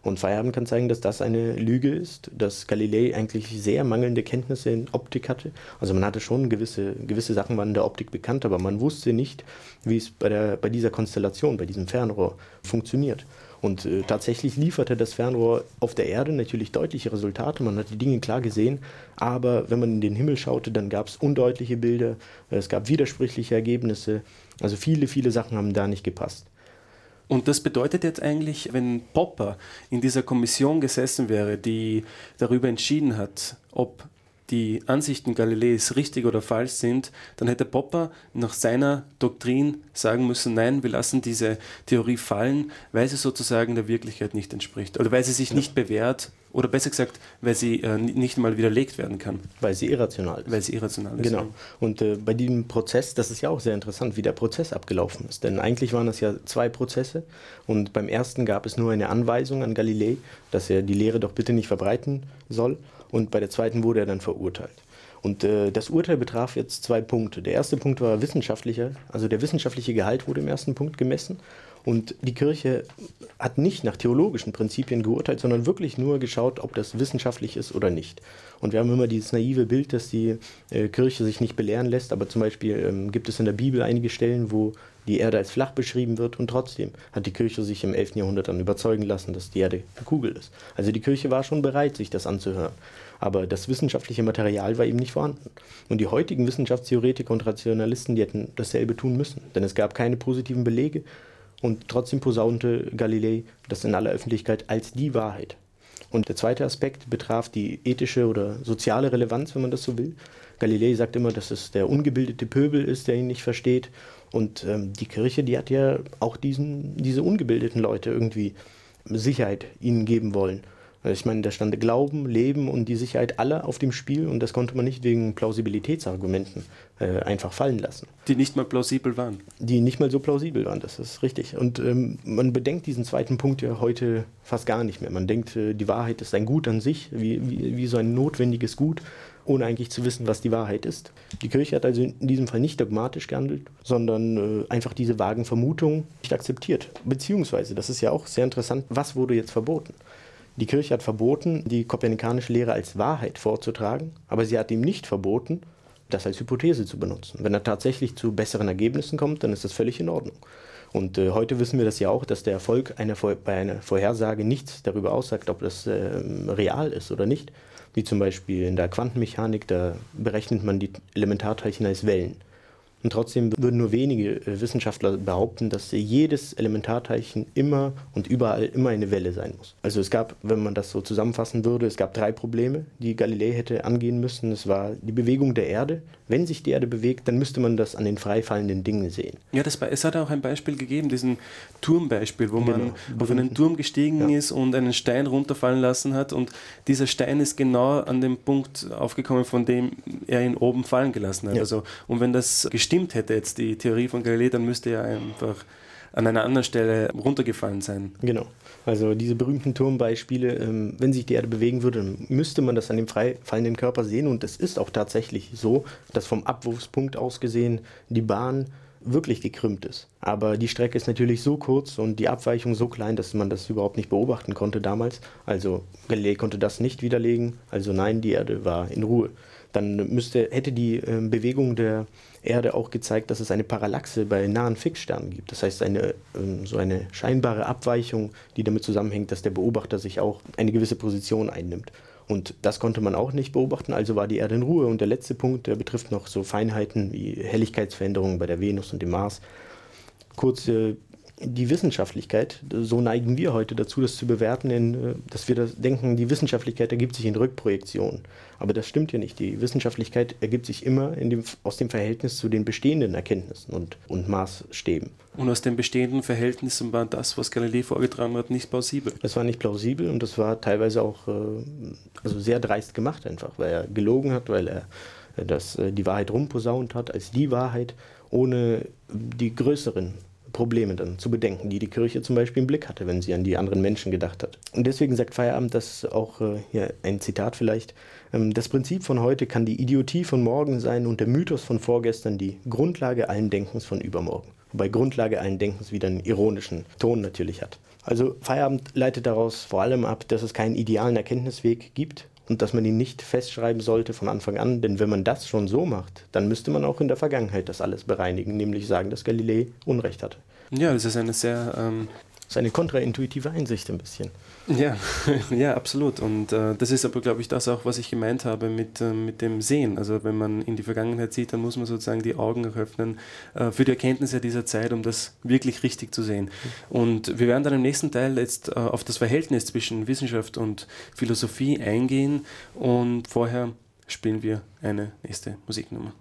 Und Feierabend kann zeigen, dass das eine Lüge ist, dass Galilei eigentlich sehr mangelnde Kenntnisse in Optik hatte. Also man hatte schon gewisse, gewisse Sachen waren in der Optik bekannt, aber man wusste nicht, wie es bei, der, bei dieser Konstellation, bei diesem Fernrohr funktioniert. Und äh, tatsächlich lieferte das Fernrohr auf der Erde natürlich deutliche Resultate. Man hat die Dinge klar gesehen, aber wenn man in den Himmel schaute, dann gab es undeutliche Bilder, es gab widersprüchliche Ergebnisse. Also viele, viele Sachen haben da nicht gepasst. Und das bedeutet jetzt eigentlich, wenn Popper in dieser Kommission gesessen wäre, die darüber entschieden hat, ob die Ansichten Galileis richtig oder falsch sind, dann hätte Popper nach seiner Doktrin sagen müssen, nein, wir lassen diese Theorie fallen, weil sie sozusagen der Wirklichkeit nicht entspricht oder weil sie sich ja. nicht bewährt oder besser gesagt, weil sie äh, nicht mal widerlegt werden kann. Weil sie irrational ist. Weil sie irrational ist. Genau. Und äh, bei diesem Prozess, das ist ja auch sehr interessant, wie der Prozess abgelaufen ist. Denn eigentlich waren das ja zwei Prozesse. Und beim ersten gab es nur eine Anweisung an Galilei, dass er die Lehre doch bitte nicht verbreiten soll und bei der zweiten wurde er dann verurteilt. Und äh, das Urteil betraf jetzt zwei Punkte. Der erste Punkt war wissenschaftlicher, also der wissenschaftliche Gehalt wurde im ersten Punkt gemessen. Und die Kirche hat nicht nach theologischen Prinzipien geurteilt, sondern wirklich nur geschaut, ob das wissenschaftlich ist oder nicht. Und wir haben immer dieses naive Bild, dass die äh, Kirche sich nicht belehren lässt, aber zum Beispiel ähm, gibt es in der Bibel einige Stellen, wo die Erde als flach beschrieben wird und trotzdem hat die Kirche sich im 11. Jahrhundert dann überzeugen lassen, dass die Erde eine Kugel ist. Also die Kirche war schon bereit, sich das anzuhören. Aber das wissenschaftliche Material war eben nicht vorhanden. Und die heutigen Wissenschaftstheoretiker und Rationalisten, die hätten dasselbe tun müssen. Denn es gab keine positiven Belege und trotzdem posaunte Galilei das in aller Öffentlichkeit als die Wahrheit. Und der zweite Aspekt betraf die ethische oder soziale Relevanz, wenn man das so will. Galilei sagt immer, dass es der ungebildete Pöbel ist, der ihn nicht versteht. Und ähm, die Kirche, die hat ja auch diesen, diese ungebildeten Leute irgendwie Sicherheit ihnen geben wollen. Also ich meine, da stand Glauben, Leben und die Sicherheit aller auf dem Spiel und das konnte man nicht wegen Plausibilitätsargumenten äh, einfach fallen lassen. Die nicht mal plausibel waren. Die nicht mal so plausibel waren, das ist richtig. Und ähm, man bedenkt diesen zweiten Punkt ja heute fast gar nicht mehr. Man denkt, äh, die Wahrheit ist ein Gut an sich, wie, wie, wie so ein notwendiges Gut, ohne eigentlich zu wissen, was die Wahrheit ist. Die Kirche hat also in diesem Fall nicht dogmatisch gehandelt, sondern äh, einfach diese vagen Vermutungen nicht akzeptiert. Beziehungsweise, das ist ja auch sehr interessant, was wurde jetzt verboten? Die Kirche hat verboten, die kopernikanische Lehre als Wahrheit vorzutragen, aber sie hat ihm nicht verboten, das als Hypothese zu benutzen. Wenn er tatsächlich zu besseren Ergebnissen kommt, dann ist das völlig in Ordnung. Und äh, heute wissen wir das ja auch, dass der Erfolg einer, bei einer Vorhersage nichts darüber aussagt, ob das äh, real ist oder nicht. Wie zum Beispiel in der Quantenmechanik, da berechnet man die Elementarteilchen als Wellen. Und trotzdem würden nur wenige äh, Wissenschaftler behaupten, dass jedes Elementarteilchen immer und überall immer eine Welle sein muss. Also es gab, wenn man das so zusammenfassen würde, es gab drei Probleme, die Galilei hätte angehen müssen. Es war die Bewegung der Erde. Wenn sich die Erde bewegt, dann müsste man das an den freifallenden Dingen sehen. Ja, das, es hat auch ein Beispiel gegeben, diesen Turmbeispiel, wo genau. man auf einen Turm gestiegen ja. ist und einen Stein runterfallen lassen hat und dieser Stein ist genau an dem Punkt aufgekommen, von dem er ihn oben fallen gelassen hat. Ja. Also, und wenn das gestimmt hätte, jetzt die Theorie von Galilei, dann müsste er einfach an einer anderen Stelle runtergefallen sein. Genau. Also diese berühmten Turmbeispiele, ähm, wenn sich die Erde bewegen würde, dann müsste man das an dem frei fallenden Körper sehen. Und es ist auch tatsächlich so, dass vom Abwurfspunkt aus gesehen die Bahn wirklich gekrümmt ist. Aber die Strecke ist natürlich so kurz und die Abweichung so klein, dass man das überhaupt nicht beobachten konnte damals. Also Galilei konnte das nicht widerlegen. Also nein, die Erde war in Ruhe. Dann müsste, hätte die äh, Bewegung der Erde auch gezeigt, dass es eine Parallaxe bei nahen Fixsternen gibt. Das heißt, eine, ähm, so eine scheinbare Abweichung, die damit zusammenhängt, dass der Beobachter sich auch eine gewisse Position einnimmt. Und das konnte man auch nicht beobachten, also war die Erde in Ruhe. Und der letzte Punkt, der betrifft noch so Feinheiten wie Helligkeitsveränderungen bei der Venus und dem Mars. Kurz äh, die Wissenschaftlichkeit, so neigen wir heute dazu, das zu bewerten, in, äh, dass wir das denken, die Wissenschaftlichkeit ergibt sich in Rückprojektionen. Aber das stimmt ja nicht. Die Wissenschaftlichkeit ergibt sich immer dem, aus dem Verhältnis zu den bestehenden Erkenntnissen und, und Maßstäben. Und aus den bestehenden Verhältnissen war das, was Galilei vorgetragen hat, nicht plausibel. Es war nicht plausibel und das war teilweise auch äh, also sehr dreist gemacht einfach, weil er gelogen hat, weil er das, äh, die Wahrheit rumposaunt hat als die Wahrheit, ohne die größeren Probleme dann zu bedenken, die die Kirche zum Beispiel im Blick hatte, wenn sie an die anderen Menschen gedacht hat. Und deswegen sagt Feierabend das auch, äh, hier ein Zitat vielleicht, ähm, das Prinzip von heute kann die Idiotie von morgen sein und der Mythos von vorgestern die Grundlage allen Denkens von übermorgen. Wobei Grundlage allen Denkens wieder einen ironischen Ton natürlich hat. Also Feierabend leitet daraus vor allem ab, dass es keinen idealen Erkenntnisweg gibt, und dass man ihn nicht festschreiben sollte von Anfang an, denn wenn man das schon so macht, dann müsste man auch in der Vergangenheit das alles bereinigen, nämlich sagen, dass Galilei Unrecht hatte. Ja, das ist eine sehr ähm, ist eine kontraintuitive Einsicht ein bisschen. Ja, ja, absolut. Und äh, das ist aber, glaube ich, das auch, was ich gemeint habe mit, äh, mit dem Sehen. Also wenn man in die Vergangenheit sieht, dann muss man sozusagen die Augen auch öffnen äh, für die Erkenntnisse dieser Zeit, um das wirklich richtig zu sehen. Und wir werden dann im nächsten Teil jetzt äh, auf das Verhältnis zwischen Wissenschaft und Philosophie eingehen. Und vorher spielen wir eine nächste Musiknummer.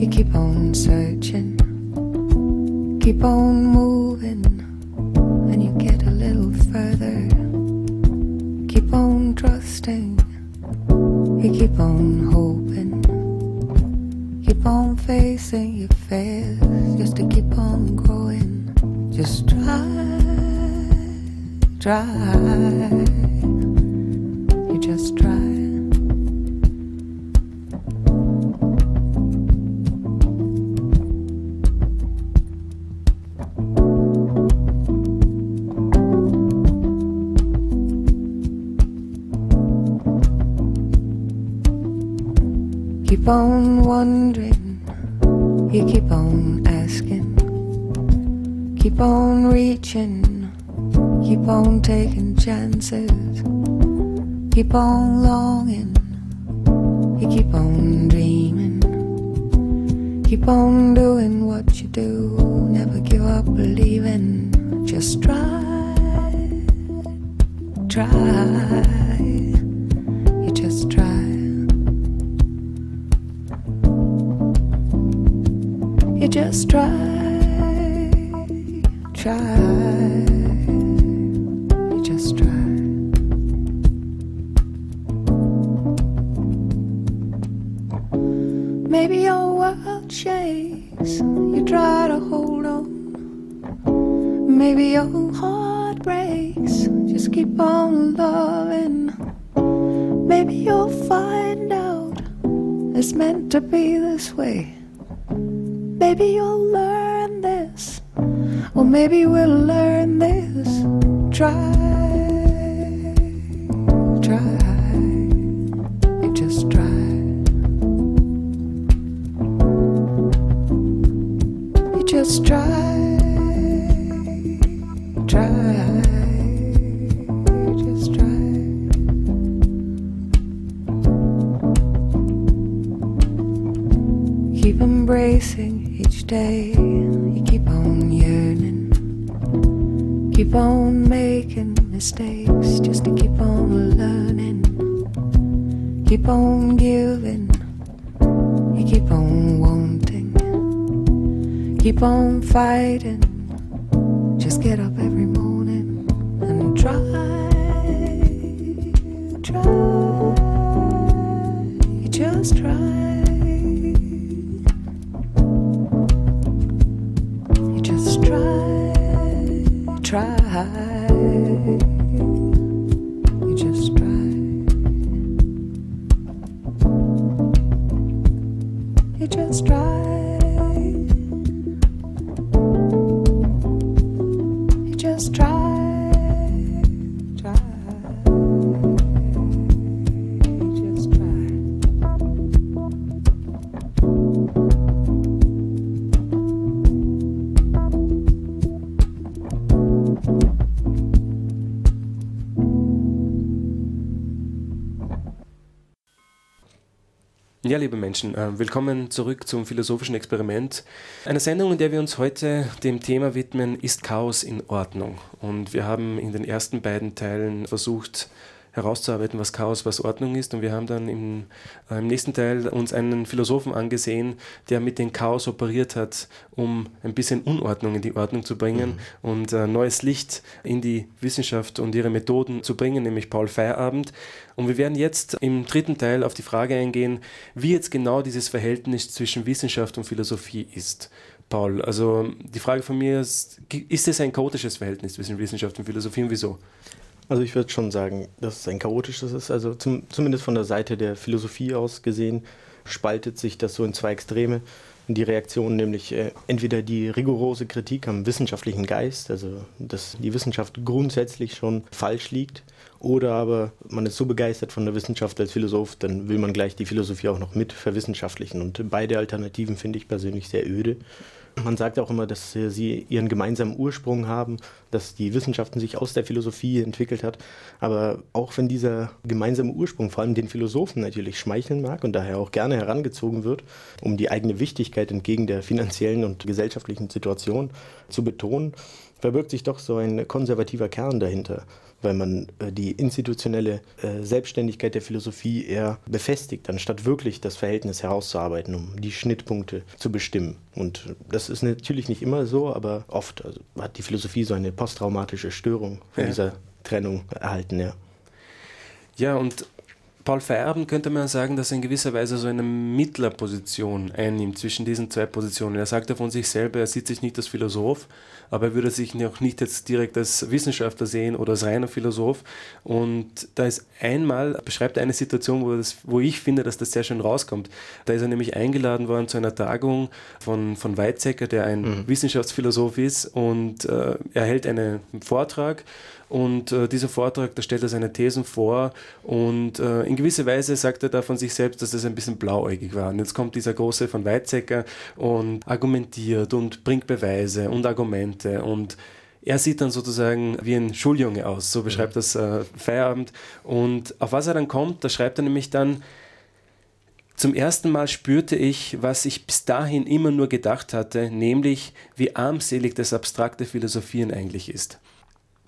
You keep on searching, keep on moving, and you get a little further. Keep on trusting, you keep on hoping, keep on facing your fears just to keep on growing. Just try, try, keep on taking chances, keep on longing, you keep on dreaming, keep on doing what you do, never give up believing, just try, try, you just try. You just try. We'll this. Try, try, you just try. You just try, try. You just try. Keep embracing each day. Keep on making mistakes just to keep on learning. Keep on giving. You keep on wanting. Keep on fighting. Just get up every morning and try. Try. You just try. Ja, liebe Menschen, äh, willkommen zurück zum philosophischen Experiment. Eine Sendung, in der wir uns heute dem Thema widmen, ist Chaos in Ordnung? Und wir haben in den ersten beiden Teilen versucht herauszuarbeiten, was Chaos, was Ordnung ist. Und wir haben dann im, äh, im nächsten Teil uns einen Philosophen angesehen, der mit dem Chaos operiert hat, um ein bisschen Unordnung in die Ordnung zu bringen und äh, neues Licht in die Wissenschaft und ihre Methoden zu bringen, nämlich Paul Feierabend. Und wir werden jetzt im dritten Teil auf die Frage eingehen, wie jetzt genau dieses Verhältnis zwischen Wissenschaft und Philosophie ist. Paul, also die Frage von mir ist, ist es ein chaotisches Verhältnis zwischen Wissenschaft und Philosophie und wieso? Also ich würde schon sagen, dass es ein chaotisches ist. Also zum, zumindest von der Seite der Philosophie aus gesehen spaltet sich das so in zwei Extreme. Die Reaktion nämlich äh, entweder die rigorose Kritik am wissenschaftlichen Geist, also dass die Wissenschaft grundsätzlich schon falsch liegt, oder aber man ist so begeistert von der Wissenschaft als Philosoph, dann will man gleich die Philosophie auch noch mit verwissenschaftlichen. Und beide Alternativen finde ich persönlich sehr öde. Man sagt auch immer, dass äh, sie ihren gemeinsamen Ursprung haben, dass die Wissenschaften sich aus der Philosophie entwickelt hat. Aber auch wenn dieser gemeinsame Ursprung vor allem den Philosophen natürlich schmeicheln mag und daher auch gerne herangezogen wird, um die eigene Wichtigkeit entgegen der finanziellen und gesellschaftlichen Situation zu betonen, verbirgt sich doch so ein konservativer Kern dahinter, weil man äh, die institutionelle äh, Selbstständigkeit der Philosophie eher befestigt, anstatt wirklich das Verhältnis herauszuarbeiten, um die Schnittpunkte zu bestimmen. Und das ist natürlich nicht immer so, aber oft also hat die Philosophie so eine posttraumatische Störung von Ja. dieser Trennung erhalten. Ja. Ja, und Paul Feierabend könnte man sagen, dass er in gewisser Weise so eine Mittlerposition einnimmt zwischen diesen zwei Positionen. Er sagt ja von sich selber, er sieht sich nicht als Philosoph, aber er würde sich auch nicht jetzt direkt als Wissenschaftler sehen oder als reiner Philosoph. Und da ist einmal, beschreibt er eine Situation, wo, das, wo ich finde, dass das sehr schön rauskommt. Da ist er nämlich eingeladen worden zu einer Tagung von, von Weizsäcker, der ein Wissenschaftsphilosoph ist, und äh, er hält einen Vortrag. Und äh, dieser Vortrag, da stellt er seine Thesen vor und äh, in gewisser Weise sagt er da von sich selbst, dass das ein bisschen blauäugig war. Und jetzt kommt dieser große von Weizsäcker und argumentiert und bringt Beweise und Argumente und er sieht dann sozusagen wie ein Schuljunge aus, so beschreibt das äh, Feierabend. Und auf was er dann kommt, da schreibt er nämlich dann, zum ersten Mal spürte ich, was ich bis dahin immer nur gedacht hatte, nämlich wie armselig das abstrakte Philosophieren eigentlich ist.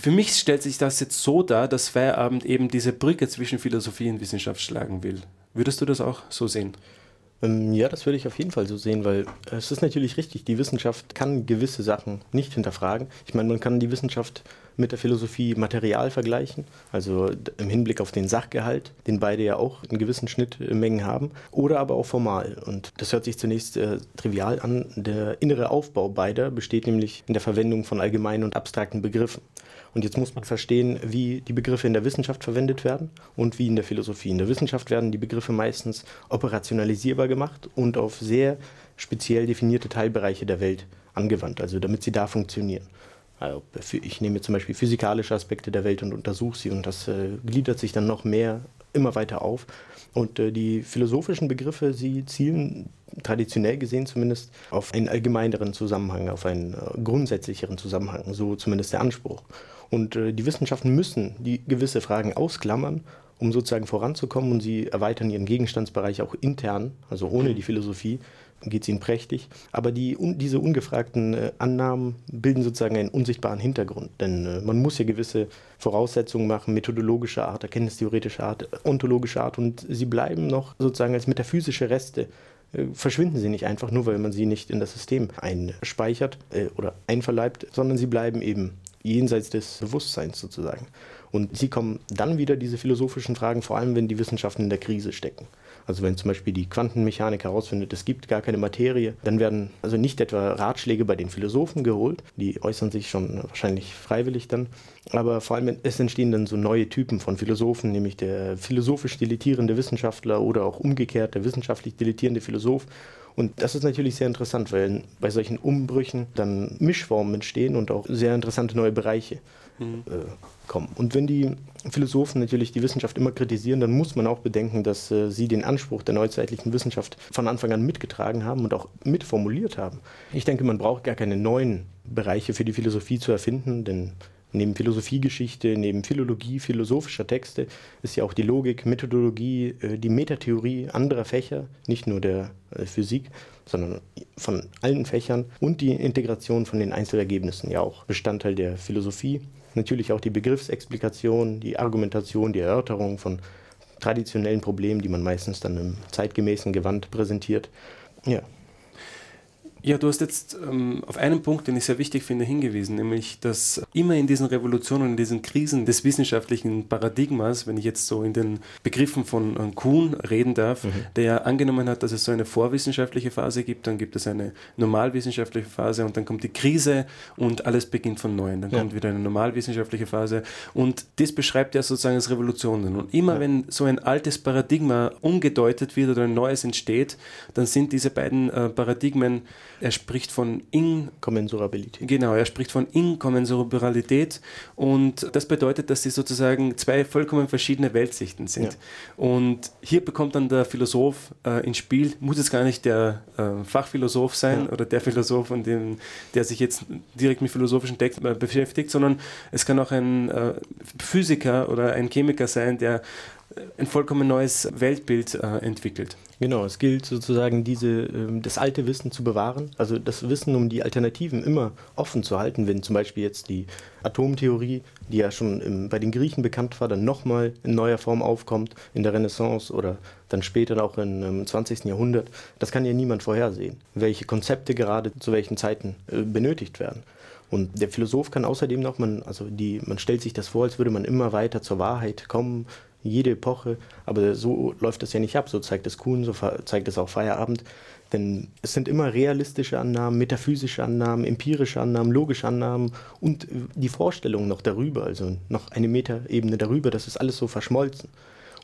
Für mich stellt sich das jetzt so dar, dass Feierabend eben diese Brücke zwischen Philosophie und Wissenschaft schlagen will. Würdest du das auch so sehen? Ähm, Ja, das würde ich auf jeden Fall so sehen, weil äh, es ist natürlich richtig, die Wissenschaft kann gewisse Sachen nicht hinterfragen. Ich meine, man kann die Wissenschaft mit der Philosophie Material vergleichen, also im Hinblick auf den Sachgehalt, den beide ja auch in gewissen Schnittmengen haben, oder aber auch formal. Und das hört sich zunächst äh, trivial an. Der innere Aufbau beider besteht nämlich in der Verwendung von allgemeinen und abstrakten Begriffen. Und jetzt muss man verstehen, wie die Begriffe in der Wissenschaft verwendet werden und wie in der Philosophie. In der Wissenschaft werden die Begriffe meistens operationalisierbar gemacht und auf sehr speziell definierte Teilbereiche der Welt angewandt, also damit sie da funktionieren. Also ich nehme zum Beispiel physikalische Aspekte der Welt und untersuche sie und das äh, gliedert sich dann noch mehr immer weiter auf. Und äh, die philosophischen Begriffe, sie zielen traditionell gesehen zumindest auf einen allgemeineren Zusammenhang, auf einen äh, grundsätzlicheren Zusammenhang, so zumindest der Anspruch. Und äh, die Wissenschaften müssen die gewisse Fragen ausklammern, um sozusagen voranzukommen und sie erweitern ihren Gegenstandsbereich auch intern, also ohne die Philosophie, geht es ihnen prächtig. Aber die, un, diese ungefragten äh, Annahmen bilden sozusagen einen unsichtbaren Hintergrund. Denn äh, man muss ja gewisse Voraussetzungen machen, methodologischer Art, erkenntnistheoretischer Art, ontologischer Art. Und sie bleiben noch sozusagen als metaphysische Reste. Äh, verschwinden sie nicht einfach nur, weil man sie nicht in das System einspeichert äh, oder einverleibt, sondern sie bleiben eben jenseits des Bewusstseins sozusagen. Und sie kommen dann wieder, diese philosophischen Fragen, vor allem wenn die Wissenschaften in der Krise stecken. Also wenn zum Beispiel die Quantenmechanik herausfindet, es gibt gar keine Materie, dann werden also nicht etwa Ratschläge bei den Philosophen geholt, die äußern sich schon wahrscheinlich freiwillig dann, aber vor allem es entstehen dann so neue Typen von Philosophen, nämlich der philosophisch dilettierende Wissenschaftler oder auch umgekehrt der wissenschaftlich dilettierende Philosoph. Und das ist natürlich sehr interessant, weil bei solchen Umbrüchen dann Mischformen entstehen und auch sehr interessante neue Bereiche mhm. äh, kommen. Und wenn die Philosophen natürlich die Wissenschaft immer kritisieren, dann muss man auch bedenken, dass äh, sie den Anspruch der neuzeitlichen Wissenschaft von Anfang an mitgetragen haben und auch mitformuliert haben. Ich denke, man braucht gar keine neuen Bereiche für die Philosophie zu erfinden, denn neben Philosophiegeschichte, neben Philologie philosophischer Texte ist ja auch die Logik, Methodologie, äh, die Metatheorie anderer Fächer, nicht nur der äh, Physik, sondern von allen Fächern und die Integration von den Einzelergebnissen ja auch Bestandteil der Philosophie natürlich auch die Begriffsexplikation, die Argumentation, die Erörterung von traditionellen Problemen, die man meistens dann im zeitgemäßen Gewand präsentiert. Ja. Ja, du hast jetzt ähm, auf einen Punkt, den ich sehr wichtig finde, hingewiesen, nämlich, dass immer in diesen Revolutionen, in diesen Krisen des wissenschaftlichen Paradigmas, wenn ich jetzt so in den Begriffen von äh, Kuhn reden darf, mhm. der angenommen hat, dass es so eine vorwissenschaftliche Phase gibt, dann gibt es eine normalwissenschaftliche Phase und dann kommt die Krise und alles beginnt von neuem. Dann ja. kommt wieder eine normalwissenschaftliche Phase und das beschreibt ja sozusagen als Revolutionen. Und immer ja. wenn so ein altes Paradigma umgedeutet wird oder ein neues entsteht, dann sind diese beiden äh, Paradigmen er spricht von Inkommensurabilität. Genau, er spricht von Inkommensurabilität und das bedeutet, dass sie sozusagen zwei vollkommen verschiedene Weltsichten sind. Ja. Und hier bekommt dann der Philosoph äh, ins Spiel, muss es gar nicht der äh, Fachphilosoph sein ja. oder der Philosoph, von dem, der sich jetzt direkt mit philosophischen Texten beschäftigt, sondern es kann auch ein äh, Physiker oder ein Chemiker sein, der ein vollkommen neues Weltbild äh, entwickelt. Genau, es gilt sozusagen diese, äh, das alte Wissen zu bewahren, also das Wissen um die Alternativen immer offen zu halten, wenn zum Beispiel jetzt die Atomtheorie, die ja schon im, bei den Griechen bekannt war, dann nochmal in neuer Form aufkommt in der Renaissance oder dann später auch im, im 20. Jahrhundert. Das kann ja niemand vorhersehen, welche Konzepte gerade zu welchen Zeiten äh, benötigt werden. Und der Philosoph kann außerdem noch, man, also die, man stellt sich das vor, als würde man immer weiter zur Wahrheit kommen, jede Epoche, aber so läuft das ja nicht ab. So zeigt es Kuhn, so zeigt es auch Feierabend. Denn es sind immer realistische Annahmen, metaphysische Annahmen, empirische Annahmen, logische Annahmen und die Vorstellung noch darüber, also noch eine Metaebene darüber, das ist alles so verschmolzen.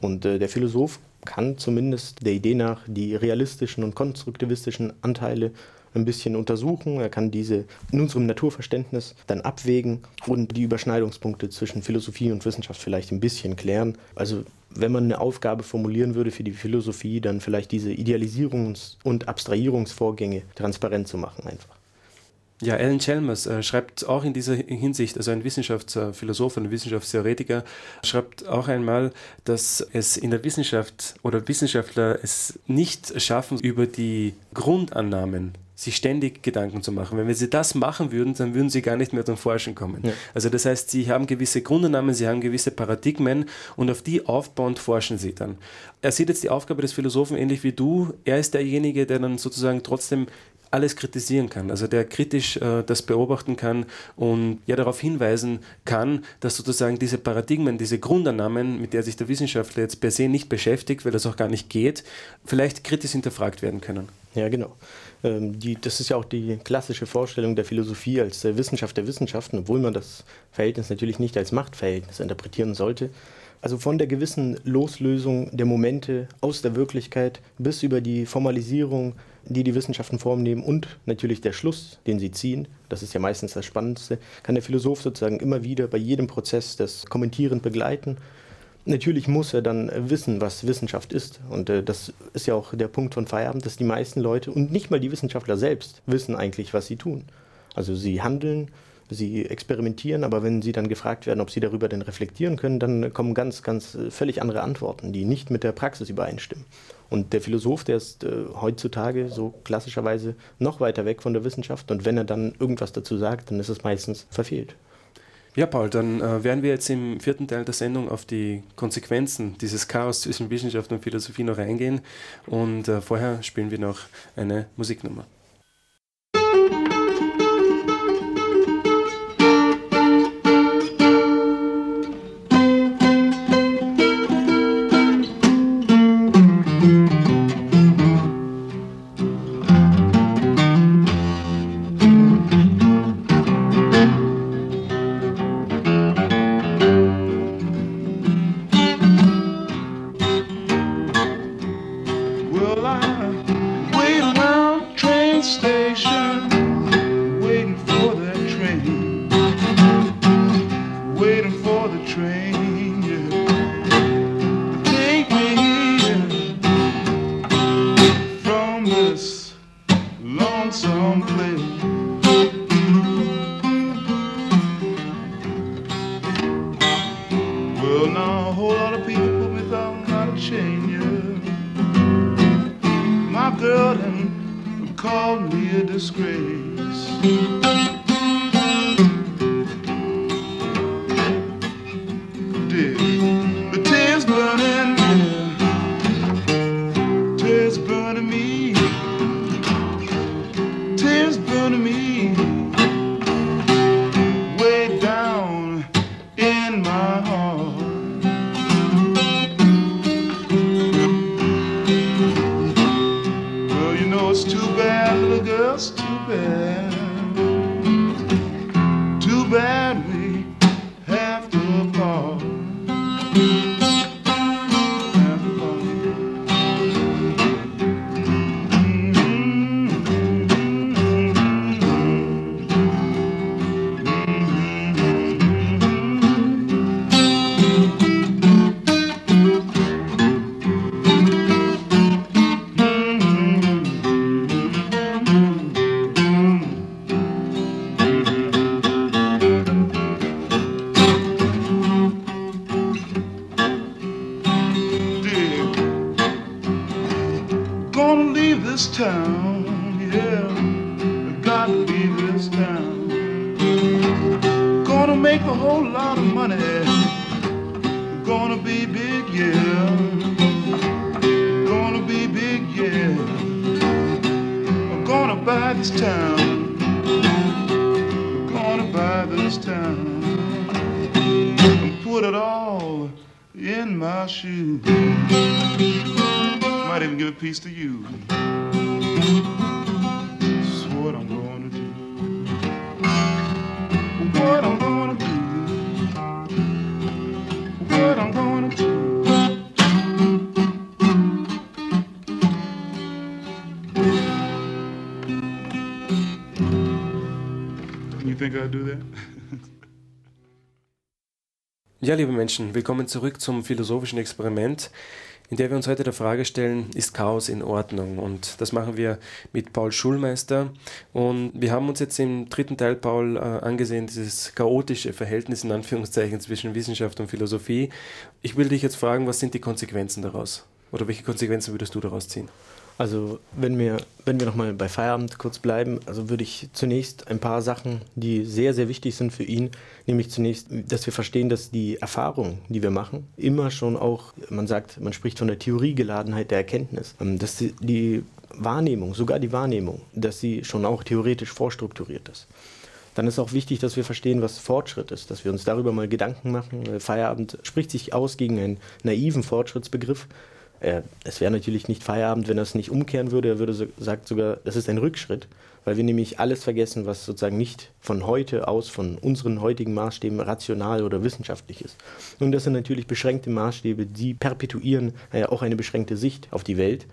Und äh, der Philosoph kann zumindest der Idee nach die realistischen und konstruktivistischen Anteile ein bisschen untersuchen. Er kann diese in unserem Naturverständnis dann abwägen und die Überschneidungspunkte zwischen Philosophie und Wissenschaft vielleicht ein bisschen klären. Also wenn man eine Aufgabe formulieren würde für die Philosophie, dann vielleicht diese Idealisierungs- und Abstrahierungsvorgänge transparent zu machen einfach. Ja, Alan Chalmers äh, schreibt auch in dieser Hinsicht, also ein Wissenschaftsphilosoph, ein Wissenschaftstheoretiker, schreibt auch einmal, dass es in der Wissenschaft oder Wissenschaftler es nicht schaffen, über die Grundannahmen sich ständig Gedanken zu machen. Wenn wir sie das machen würden, dann würden sie gar nicht mehr zum Forschen kommen. Ja. Also das heißt, sie haben gewisse Grundannahmen, sie haben gewisse Paradigmen und auf die aufbauend forschen sie dann. Er sieht jetzt die Aufgabe des Philosophen ähnlich wie du. Er ist derjenige, der dann sozusagen trotzdem alles kritisieren kann, also der kritisch äh, das beobachten kann und ja darauf hinweisen kann, dass sozusagen diese Paradigmen, diese Grundannahmen, mit der sich der Wissenschaftler jetzt per se nicht beschäftigt, weil das auch gar nicht geht, vielleicht kritisch hinterfragt werden können. Ja, genau. Ähm, die, das ist ja auch die klassische Vorstellung der Philosophie als der Wissenschaft der Wissenschaften, obwohl man das Verhältnis natürlich nicht als Machtverhältnis interpretieren sollte. Also von der gewissen Loslösung der Momente aus der Wirklichkeit bis über die Formalisierung, die die Wissenschaften Form nehmen und natürlich der Schluss, den sie ziehen, das ist ja meistens das Spannendste, kann der Philosoph sozusagen immer wieder bei jedem Prozess das kommentierend begleiten Natürlich muss er dann wissen, was Wissenschaft ist. Und äh, das ist ja auch der Punkt von Feierabend, dass die meisten Leute und nicht mal die Wissenschaftler selbst wissen eigentlich, was sie tun. Also sie handeln, sie experimentieren, aber wenn sie dann gefragt werden, ob sie darüber denn reflektieren können, dann kommen ganz, ganz äh, völlig andere Antworten, die nicht mit der Praxis übereinstimmen. Und der Philosoph, der ist äh, heutzutage so klassischerweise noch weiter weg von der Wissenschaft und wenn er dann irgendwas dazu sagt, dann ist es meistens verfehlt. Ja, Paul, dann äh, werden wir jetzt im vierten Teil der Sendung auf die Konsequenzen dieses Chaos zwischen Wissenschaft und Philosophie noch eingehen. Und äh, vorher spielen wir noch eine Musiknummer. Uh-uh. gonna make a whole lot of money. Gonna be big, yeah. Gonna be big, yeah. I'm gonna buy this town. Gonna buy this town. And put it all in my shoes. Might even give a piece to you. Ja, liebe Menschen, willkommen zurück zum philosophischen Experiment, in der wir uns heute der Frage stellen, ist Chaos in Ordnung? Und das machen wir mit Paul Schulmeister. Und wir haben uns jetzt im dritten Teil, Paul, äh, angesehen, dieses chaotische Verhältnis in Anführungszeichen zwischen Wissenschaft und Philosophie. Ich will dich jetzt fragen, was sind die Konsequenzen daraus? Oder welche Konsequenzen würdest du daraus ziehen? Also wenn wir, wenn wir nochmal bei Feierabend kurz bleiben, also würde ich zunächst ein paar Sachen, die sehr, sehr wichtig sind für ihn, nämlich zunächst, dass wir verstehen, dass die Erfahrung, die wir machen, immer schon auch, man sagt, man spricht von der Theoriegeladenheit der Erkenntnis, ähm, dass die Wahrnehmung, sogar die Wahrnehmung, dass sie schon auch theoretisch vorstrukturiert ist. Dann ist auch wichtig, dass wir verstehen, was Fortschritt ist, dass wir uns darüber mal Gedanken machen. Feierabend spricht sich aus gegen einen naiven Fortschrittsbegriff. Es wäre natürlich nicht Feierabend, wenn er es nicht umkehren würde. Er würde so, sagt sogar, das ist ein Rückschritt, weil wir nämlich alles vergessen, was sozusagen nicht von heute aus, von unseren heutigen Maßstäben rational oder wissenschaftlich ist. Und das sind natürlich beschränkte Maßstäbe, die perpetuieren äh, auch eine beschränkte Sicht auf die Welt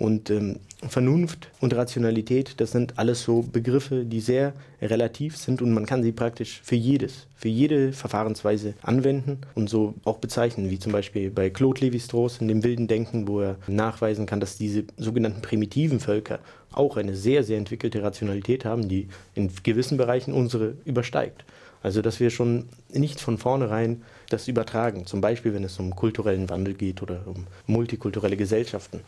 und ähm, Vernunft und Rationalität, das sind alles so Begriffe, die sehr relativ sind und man kann sie praktisch für jedes, für jede Verfahrensweise anwenden und so auch bezeichnen, wie zum Beispiel bei Claude Lévi-Strauss in dem wilden Denken, wo er nachweisen kann, dass diese sogenannten primitiven Völker auch eine sehr, sehr entwickelte Rationalität haben, die in gewissen Bereichen unsere übersteigt. Also dass wir schon nicht von vornherein das übertragen, zum Beispiel wenn es um kulturellen Wandel geht oder um multikulturelle Gesellschaften.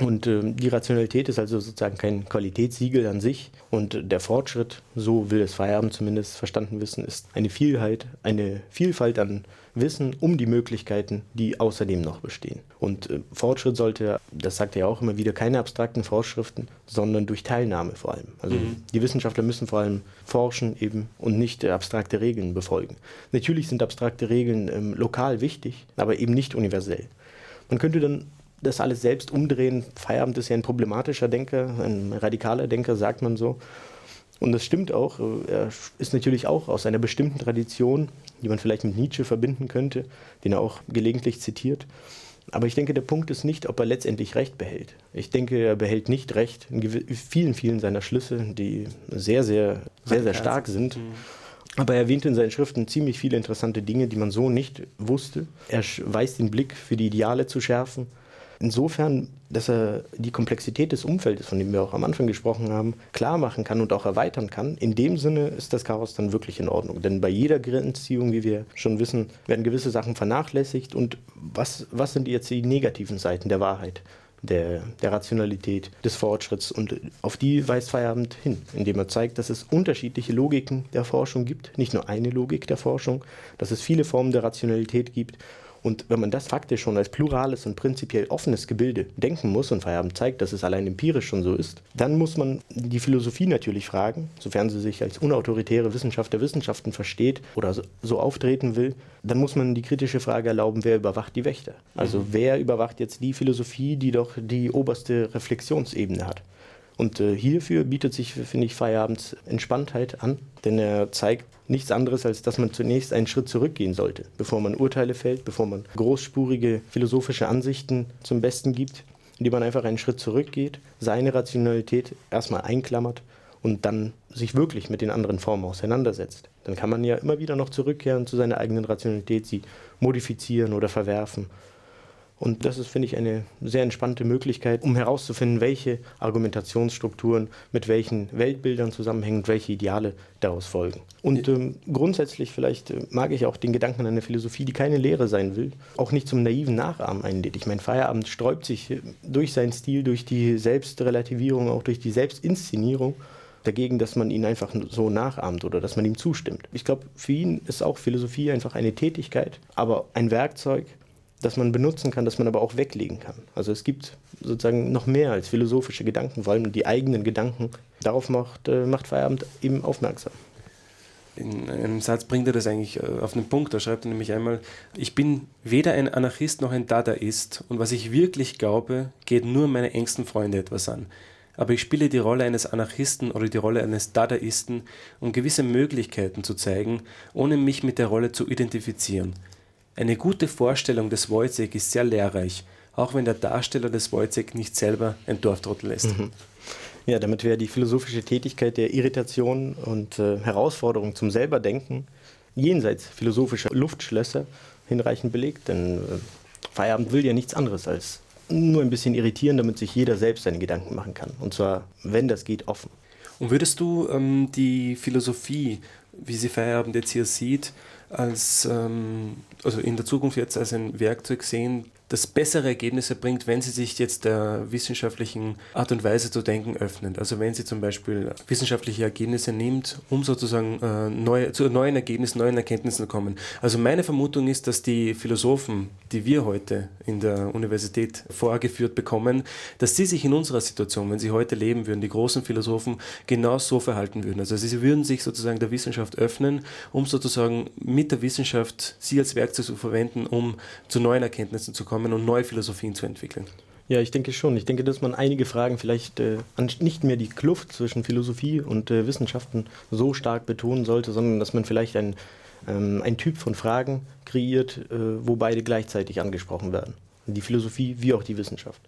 Und äh, die Rationalität ist also sozusagen kein Qualitätssiegel an sich. Und der Fortschritt, so will das Feierabend zumindest verstanden wissen, ist eine Vielheit, eine Vielfalt an Wissen um die Möglichkeiten, die außerdem noch bestehen. Und äh, Fortschritt sollte, das sagt er ja auch immer wieder, keine abstrakten Vorschriften, sondern durch Teilnahme vor allem. Also mhm. die Wissenschaftler müssen vor allem forschen eben und nicht äh, abstrakte Regeln befolgen. Natürlich sind abstrakte Regeln ähm, lokal wichtig, aber eben nicht universell. Man könnte dann das alles selbst umdrehen. Feierabend ist ja ein problematischer Denker, ein radikaler Denker, sagt man so. Und das stimmt auch. Er ist natürlich auch aus einer bestimmten Tradition, die man vielleicht mit Nietzsche verbinden könnte, den er auch gelegentlich zitiert. Aber ich denke, der Punkt ist nicht, ob er letztendlich Recht behält. Ich denke, er behält nicht Recht in vielen, vielen seiner Schlüsse, die sehr, sehr, sehr, sehr stark sind. Mhm. Aber er erwähnt in seinen Schriften ziemlich viele interessante Dinge, die man so nicht wusste. Er weist den Blick für die Ideale zu schärfen insofern, dass er die Komplexität des Umfeldes, von dem wir auch am Anfang gesprochen haben, klar machen kann und auch erweitern kann. In dem Sinne ist das Chaos dann wirklich in Ordnung. Denn bei jeder Grenzziehung, wie wir schon wissen, werden gewisse Sachen vernachlässigt. Und was, was sind jetzt die negativen Seiten der Wahrheit? Der, der, Rationalität, des Fortschritts. Und auf die weist Feierabend hin, indem er zeigt, dass es unterschiedliche Logiken der Forschung gibt, nicht nur eine Logik der Forschung, dass es viele Formen der Rationalität gibt und wenn man das faktisch schon als plurales und prinzipiell offenes Gebilde denken muss, und Feierabend zeigt, dass es allein empirisch schon so ist, dann muss man die Philosophie natürlich fragen, sofern sie sich als unautoritäre Wissenschaft der Wissenschaften versteht oder so auftreten will, dann muss man die kritische Frage erlauben, wer überwacht die Wächter? Also mhm. wer überwacht jetzt die Philosophie, die doch die oberste Reflexionsebene hat? Und äh, hierfür bietet sich, finde ich, Feierabends Entspanntheit an, denn er zeigt nichts anderes, als dass man zunächst einen Schritt zurückgehen sollte, bevor man Urteile fällt, bevor man großspurige philosophische Ansichten zum Besten gibt, indem man einfach einen Schritt zurückgeht, seine Rationalität erstmal einklammert und dann sich wirklich mit den anderen Formen auseinandersetzt. Dann kann man ja immer wieder noch zurückkehren zu seiner eigenen Rationalität, sie modifizieren oder verwerfen und das ist, finde ich, eine sehr entspannte Möglichkeit, um herauszufinden, welche Argumentationsstrukturen mit welchen Weltbildern zusammenhängen und welche Ideale daraus folgen. Und ähm, grundsätzlich vielleicht äh, mag ich auch den Gedanken an eine Philosophie, die keine Lehre sein will, auch nicht zum naiven Nachahmen einlädt. Ich meine, Feierabend sträubt sich äh, durch seinen Stil, durch die Selbstrelativierung, auch durch die Selbstinszenierung dagegen, dass man ihn einfach so nachahmt oder dass man ihm zustimmt. Ich glaube, für ihn ist auch Philosophie einfach eine Tätigkeit, aber ein Werkzeug, das man benutzen kann, das man aber auch weglegen kann. Also es gibt sozusagen noch mehr als philosophische Gedanken, vor allem die eigenen Gedanken. Darauf macht, äh, macht Feierabend eben aufmerksam. In einem Satz bringt er das eigentlich äh, auf den Punkt. Da schreibt er nämlich einmal, ich bin weder ein Anarchist noch ein Dadaist und was ich wirklich glaube, geht nur meine engsten Freunde etwas an. Aber ich spiele die Rolle eines Anarchisten oder die Rolle eines Dadaisten, um gewisse Möglichkeiten zu zeigen, ohne mich mit der Rolle zu identifizieren. Eine gute Vorstellung des Wojciech ist sehr lehrreich, auch wenn der Darsteller des Wojciech nicht selber ein Dorftrottel ist. Mhm. Ja, damit wäre die philosophische Tätigkeit der Irritation und äh, Herausforderung zum Selberdenken jenseits philosophischer Luftschlösser hinreichend belegt, denn äh, Feierabend will ja nichts anderes als nur ein bisschen irritieren, damit sich jeder selbst seine Gedanken machen kann. Und zwar, wenn das geht, offen. Und würdest du ähm, die Philosophie, wie sie Feierabend jetzt hier sieht, als, ähm, also in der Zukunft jetzt als ein Werkzeug sehen, das bessere Ergebnisse bringt, wenn sie sich jetzt der wissenschaftlichen Art und Weise zu denken öffnet. Also wenn sie zum Beispiel wissenschaftliche Ergebnisse nimmt, um sozusagen äh, neue, zu neuen Ergebnissen, neuen Erkenntnissen zu kommen. Also meine Vermutung ist, dass die Philosophen, die wir heute in der Universität vorgeführt bekommen, dass sie sich in unserer Situation, wenn sie heute leben würden, die großen Philosophen, genau so verhalten würden. Also sie würden sich sozusagen der Wissenschaft öffnen, um sozusagen mit der Wissenschaft sie als Werkzeug zu verwenden, um zu neuen Erkenntnissen zu kommen kommen und neue Philosophien zu entwickeln. Ja, ich denke schon. Ich denke, dass man einige Fragen vielleicht äh, nicht mehr die Kluft zwischen Philosophie und äh, Wissenschaften so stark betonen sollte, sondern dass man vielleicht ein, ähm, ein Typ von Fragen kreiert, äh, wo beide gleichzeitig angesprochen werden. Die Philosophie wie auch die Wissenschaft.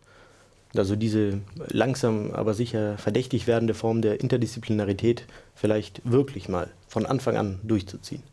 Also diese langsam, aber sicher verdächtig werdende Form der Interdisziplinarität vielleicht wirklich mal von Anfang an durchzuziehen.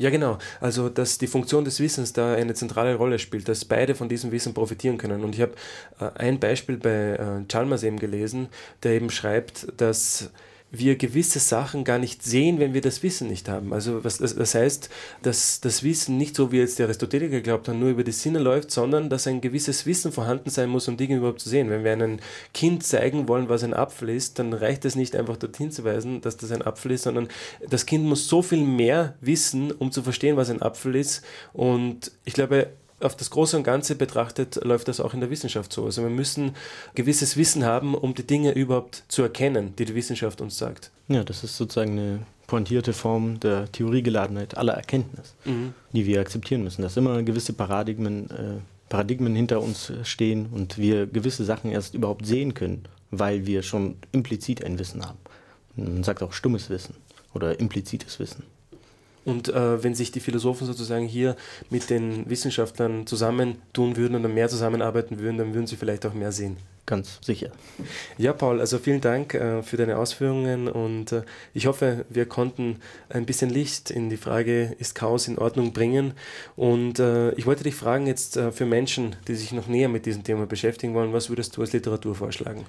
Ja, genau. Also, dass die Funktion des Wissens da eine zentrale Rolle spielt, dass beide von diesem Wissen profitieren können. Und ich habe äh, ein Beispiel bei äh, Chalmers eben gelesen, der eben schreibt, dass wir gewisse Sachen gar nicht sehen, wenn wir das Wissen nicht haben. Also was, das heißt, dass das Wissen nicht so wie jetzt die Aristoteliker geglaubt haben, nur über die Sinne läuft, sondern dass ein gewisses Wissen vorhanden sein muss, um Dinge überhaupt zu sehen. Wenn wir einem Kind zeigen wollen, was ein Apfel ist, dann reicht es nicht einfach dorthin zu weisen, dass das ein Apfel ist, sondern das Kind muss so viel mehr wissen, um zu verstehen, was ein Apfel ist. Und ich glaube, auf das Große und Ganze betrachtet läuft das auch in der Wissenschaft so. Also wir müssen gewisses Wissen haben, um die Dinge überhaupt zu erkennen, die die Wissenschaft uns sagt. Ja, das ist sozusagen eine pointierte Form der Theoriegeladenheit aller Erkenntnis, mhm. die wir akzeptieren müssen, dass immer gewisse Paradigmen, äh, Paradigmen hinter uns stehen und wir gewisse Sachen erst überhaupt sehen können, weil wir schon implizit ein Wissen haben. Man sagt auch stummes Wissen oder implizites Wissen. Und äh, wenn sich die Philosophen sozusagen hier mit den Wissenschaftlern zusammentun würden und mehr zusammenarbeiten würden, dann würden sie vielleicht auch mehr sehen. Ganz sicher. Ja, Paul, also vielen Dank äh, für deine Ausführungen und äh, ich hoffe, wir konnten ein bisschen Licht in die Frage, ist Chaos in Ordnung bringen? Und äh, ich wollte dich fragen jetzt äh, für Menschen, die sich noch näher mit diesem Thema beschäftigen wollen, was würdest du als Literatur vorschlagen?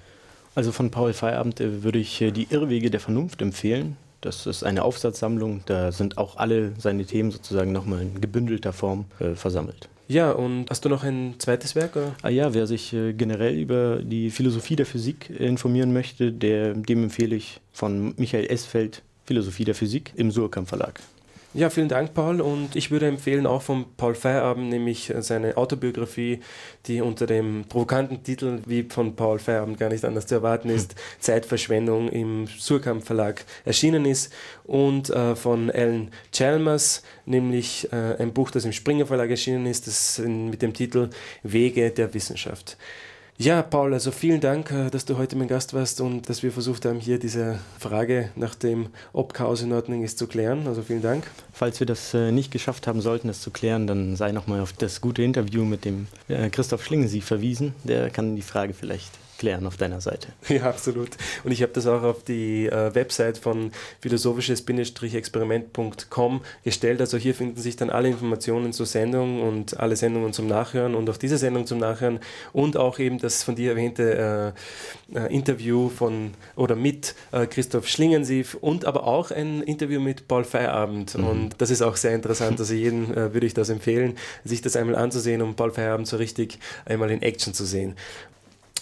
Also von Paul Feierabend äh, würde ich die Irrwege der Vernunft empfehlen. Das ist eine Aufsatzsammlung, da sind auch alle seine Themen sozusagen nochmal in gebündelter Form äh, versammelt. Ja, und hast du noch ein zweites Werk? Oder? Ah ja, wer sich äh, generell über die Philosophie der Physik informieren möchte, der, dem empfehle ich von Michael Esfeld Philosophie der Physik im Surkamp Verlag. Ja, vielen Dank, Paul. Und ich würde empfehlen auch von Paul Feierabend, nämlich seine Autobiografie, die unter dem provokanten Titel, wie von Paul Feierabend gar nicht anders zu erwarten ist, Zeitverschwendung im Surkamp Verlag erschienen ist. Und äh, von Alan Chalmers, nämlich äh, ein Buch, das im Springer Verlag erschienen ist, das mit dem Titel Wege der Wissenschaft. Ja, Paul, also vielen Dank, äh, dass du heute mein Gast warst und dass wir versucht haben, hier diese Frage nach dem, ob Chaos in Ordnung ist, zu klären. Also vielen Dank. Falls wir das äh, nicht geschafft haben sollten, das zu klären, dann sei nochmal auf das gute Interview mit dem äh, Christoph Schlingensief verwiesen. Der kann die Frage vielleicht klären auf deiner Seite. Ja, absolut. Und ich habe das auch auf die äh, Website von philosophisches-experiment.com gestellt. Also hier finden sich dann alle Informationen zur Sendung und alle Sendungen zum Nachhören und auch diese Sendung zum Nachhören und auch eben das von dir erwähnte äh, äh, Interview von oder mit äh, Christoph Schlingensief und aber auch ein Interview mit Paul Feierabend. Mhm. Und das ist auch sehr interessant. Also jedem äh, würde ich das empfehlen, sich das einmal anzusehen, um Paul Feierabend so richtig einmal in Action zu sehen.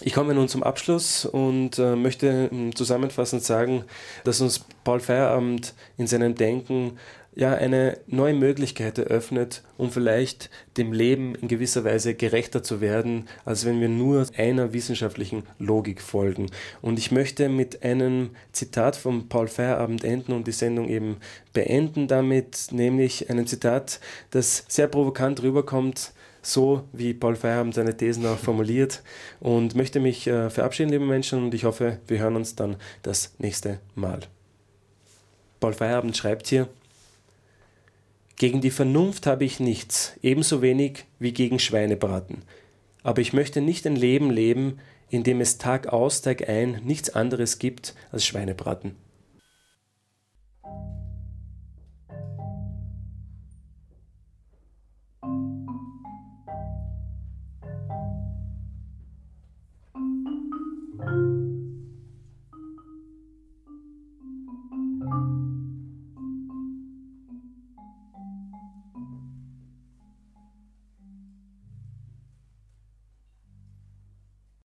Ich komme nun zum Abschluss und äh, möchte äh, zusammenfassend sagen, dass uns Paul Feierabend in seinem Denken ja eine neue Möglichkeit eröffnet, um vielleicht dem Leben in gewisser Weise gerechter zu werden, als wenn wir nur einer wissenschaftlichen Logik folgen. Und ich möchte mit einem Zitat von Paul Feierabend enden und die Sendung eben beenden damit, nämlich einem Zitat, das sehr provokant rüberkommt, so, wie Paul Feierabend seine Thesen auch formuliert und möchte mich äh, verabschieden, liebe Menschen, und ich hoffe, wir hören uns dann das nächste Mal. Paul Feierabend schreibt hier, gegen die Vernunft habe ich nichts, ebenso wenig wie gegen Schweinebraten. Aber ich möchte nicht ein Leben leben, in dem es Tag aus, Tag ein nichts anderes gibt als Schweinebraten.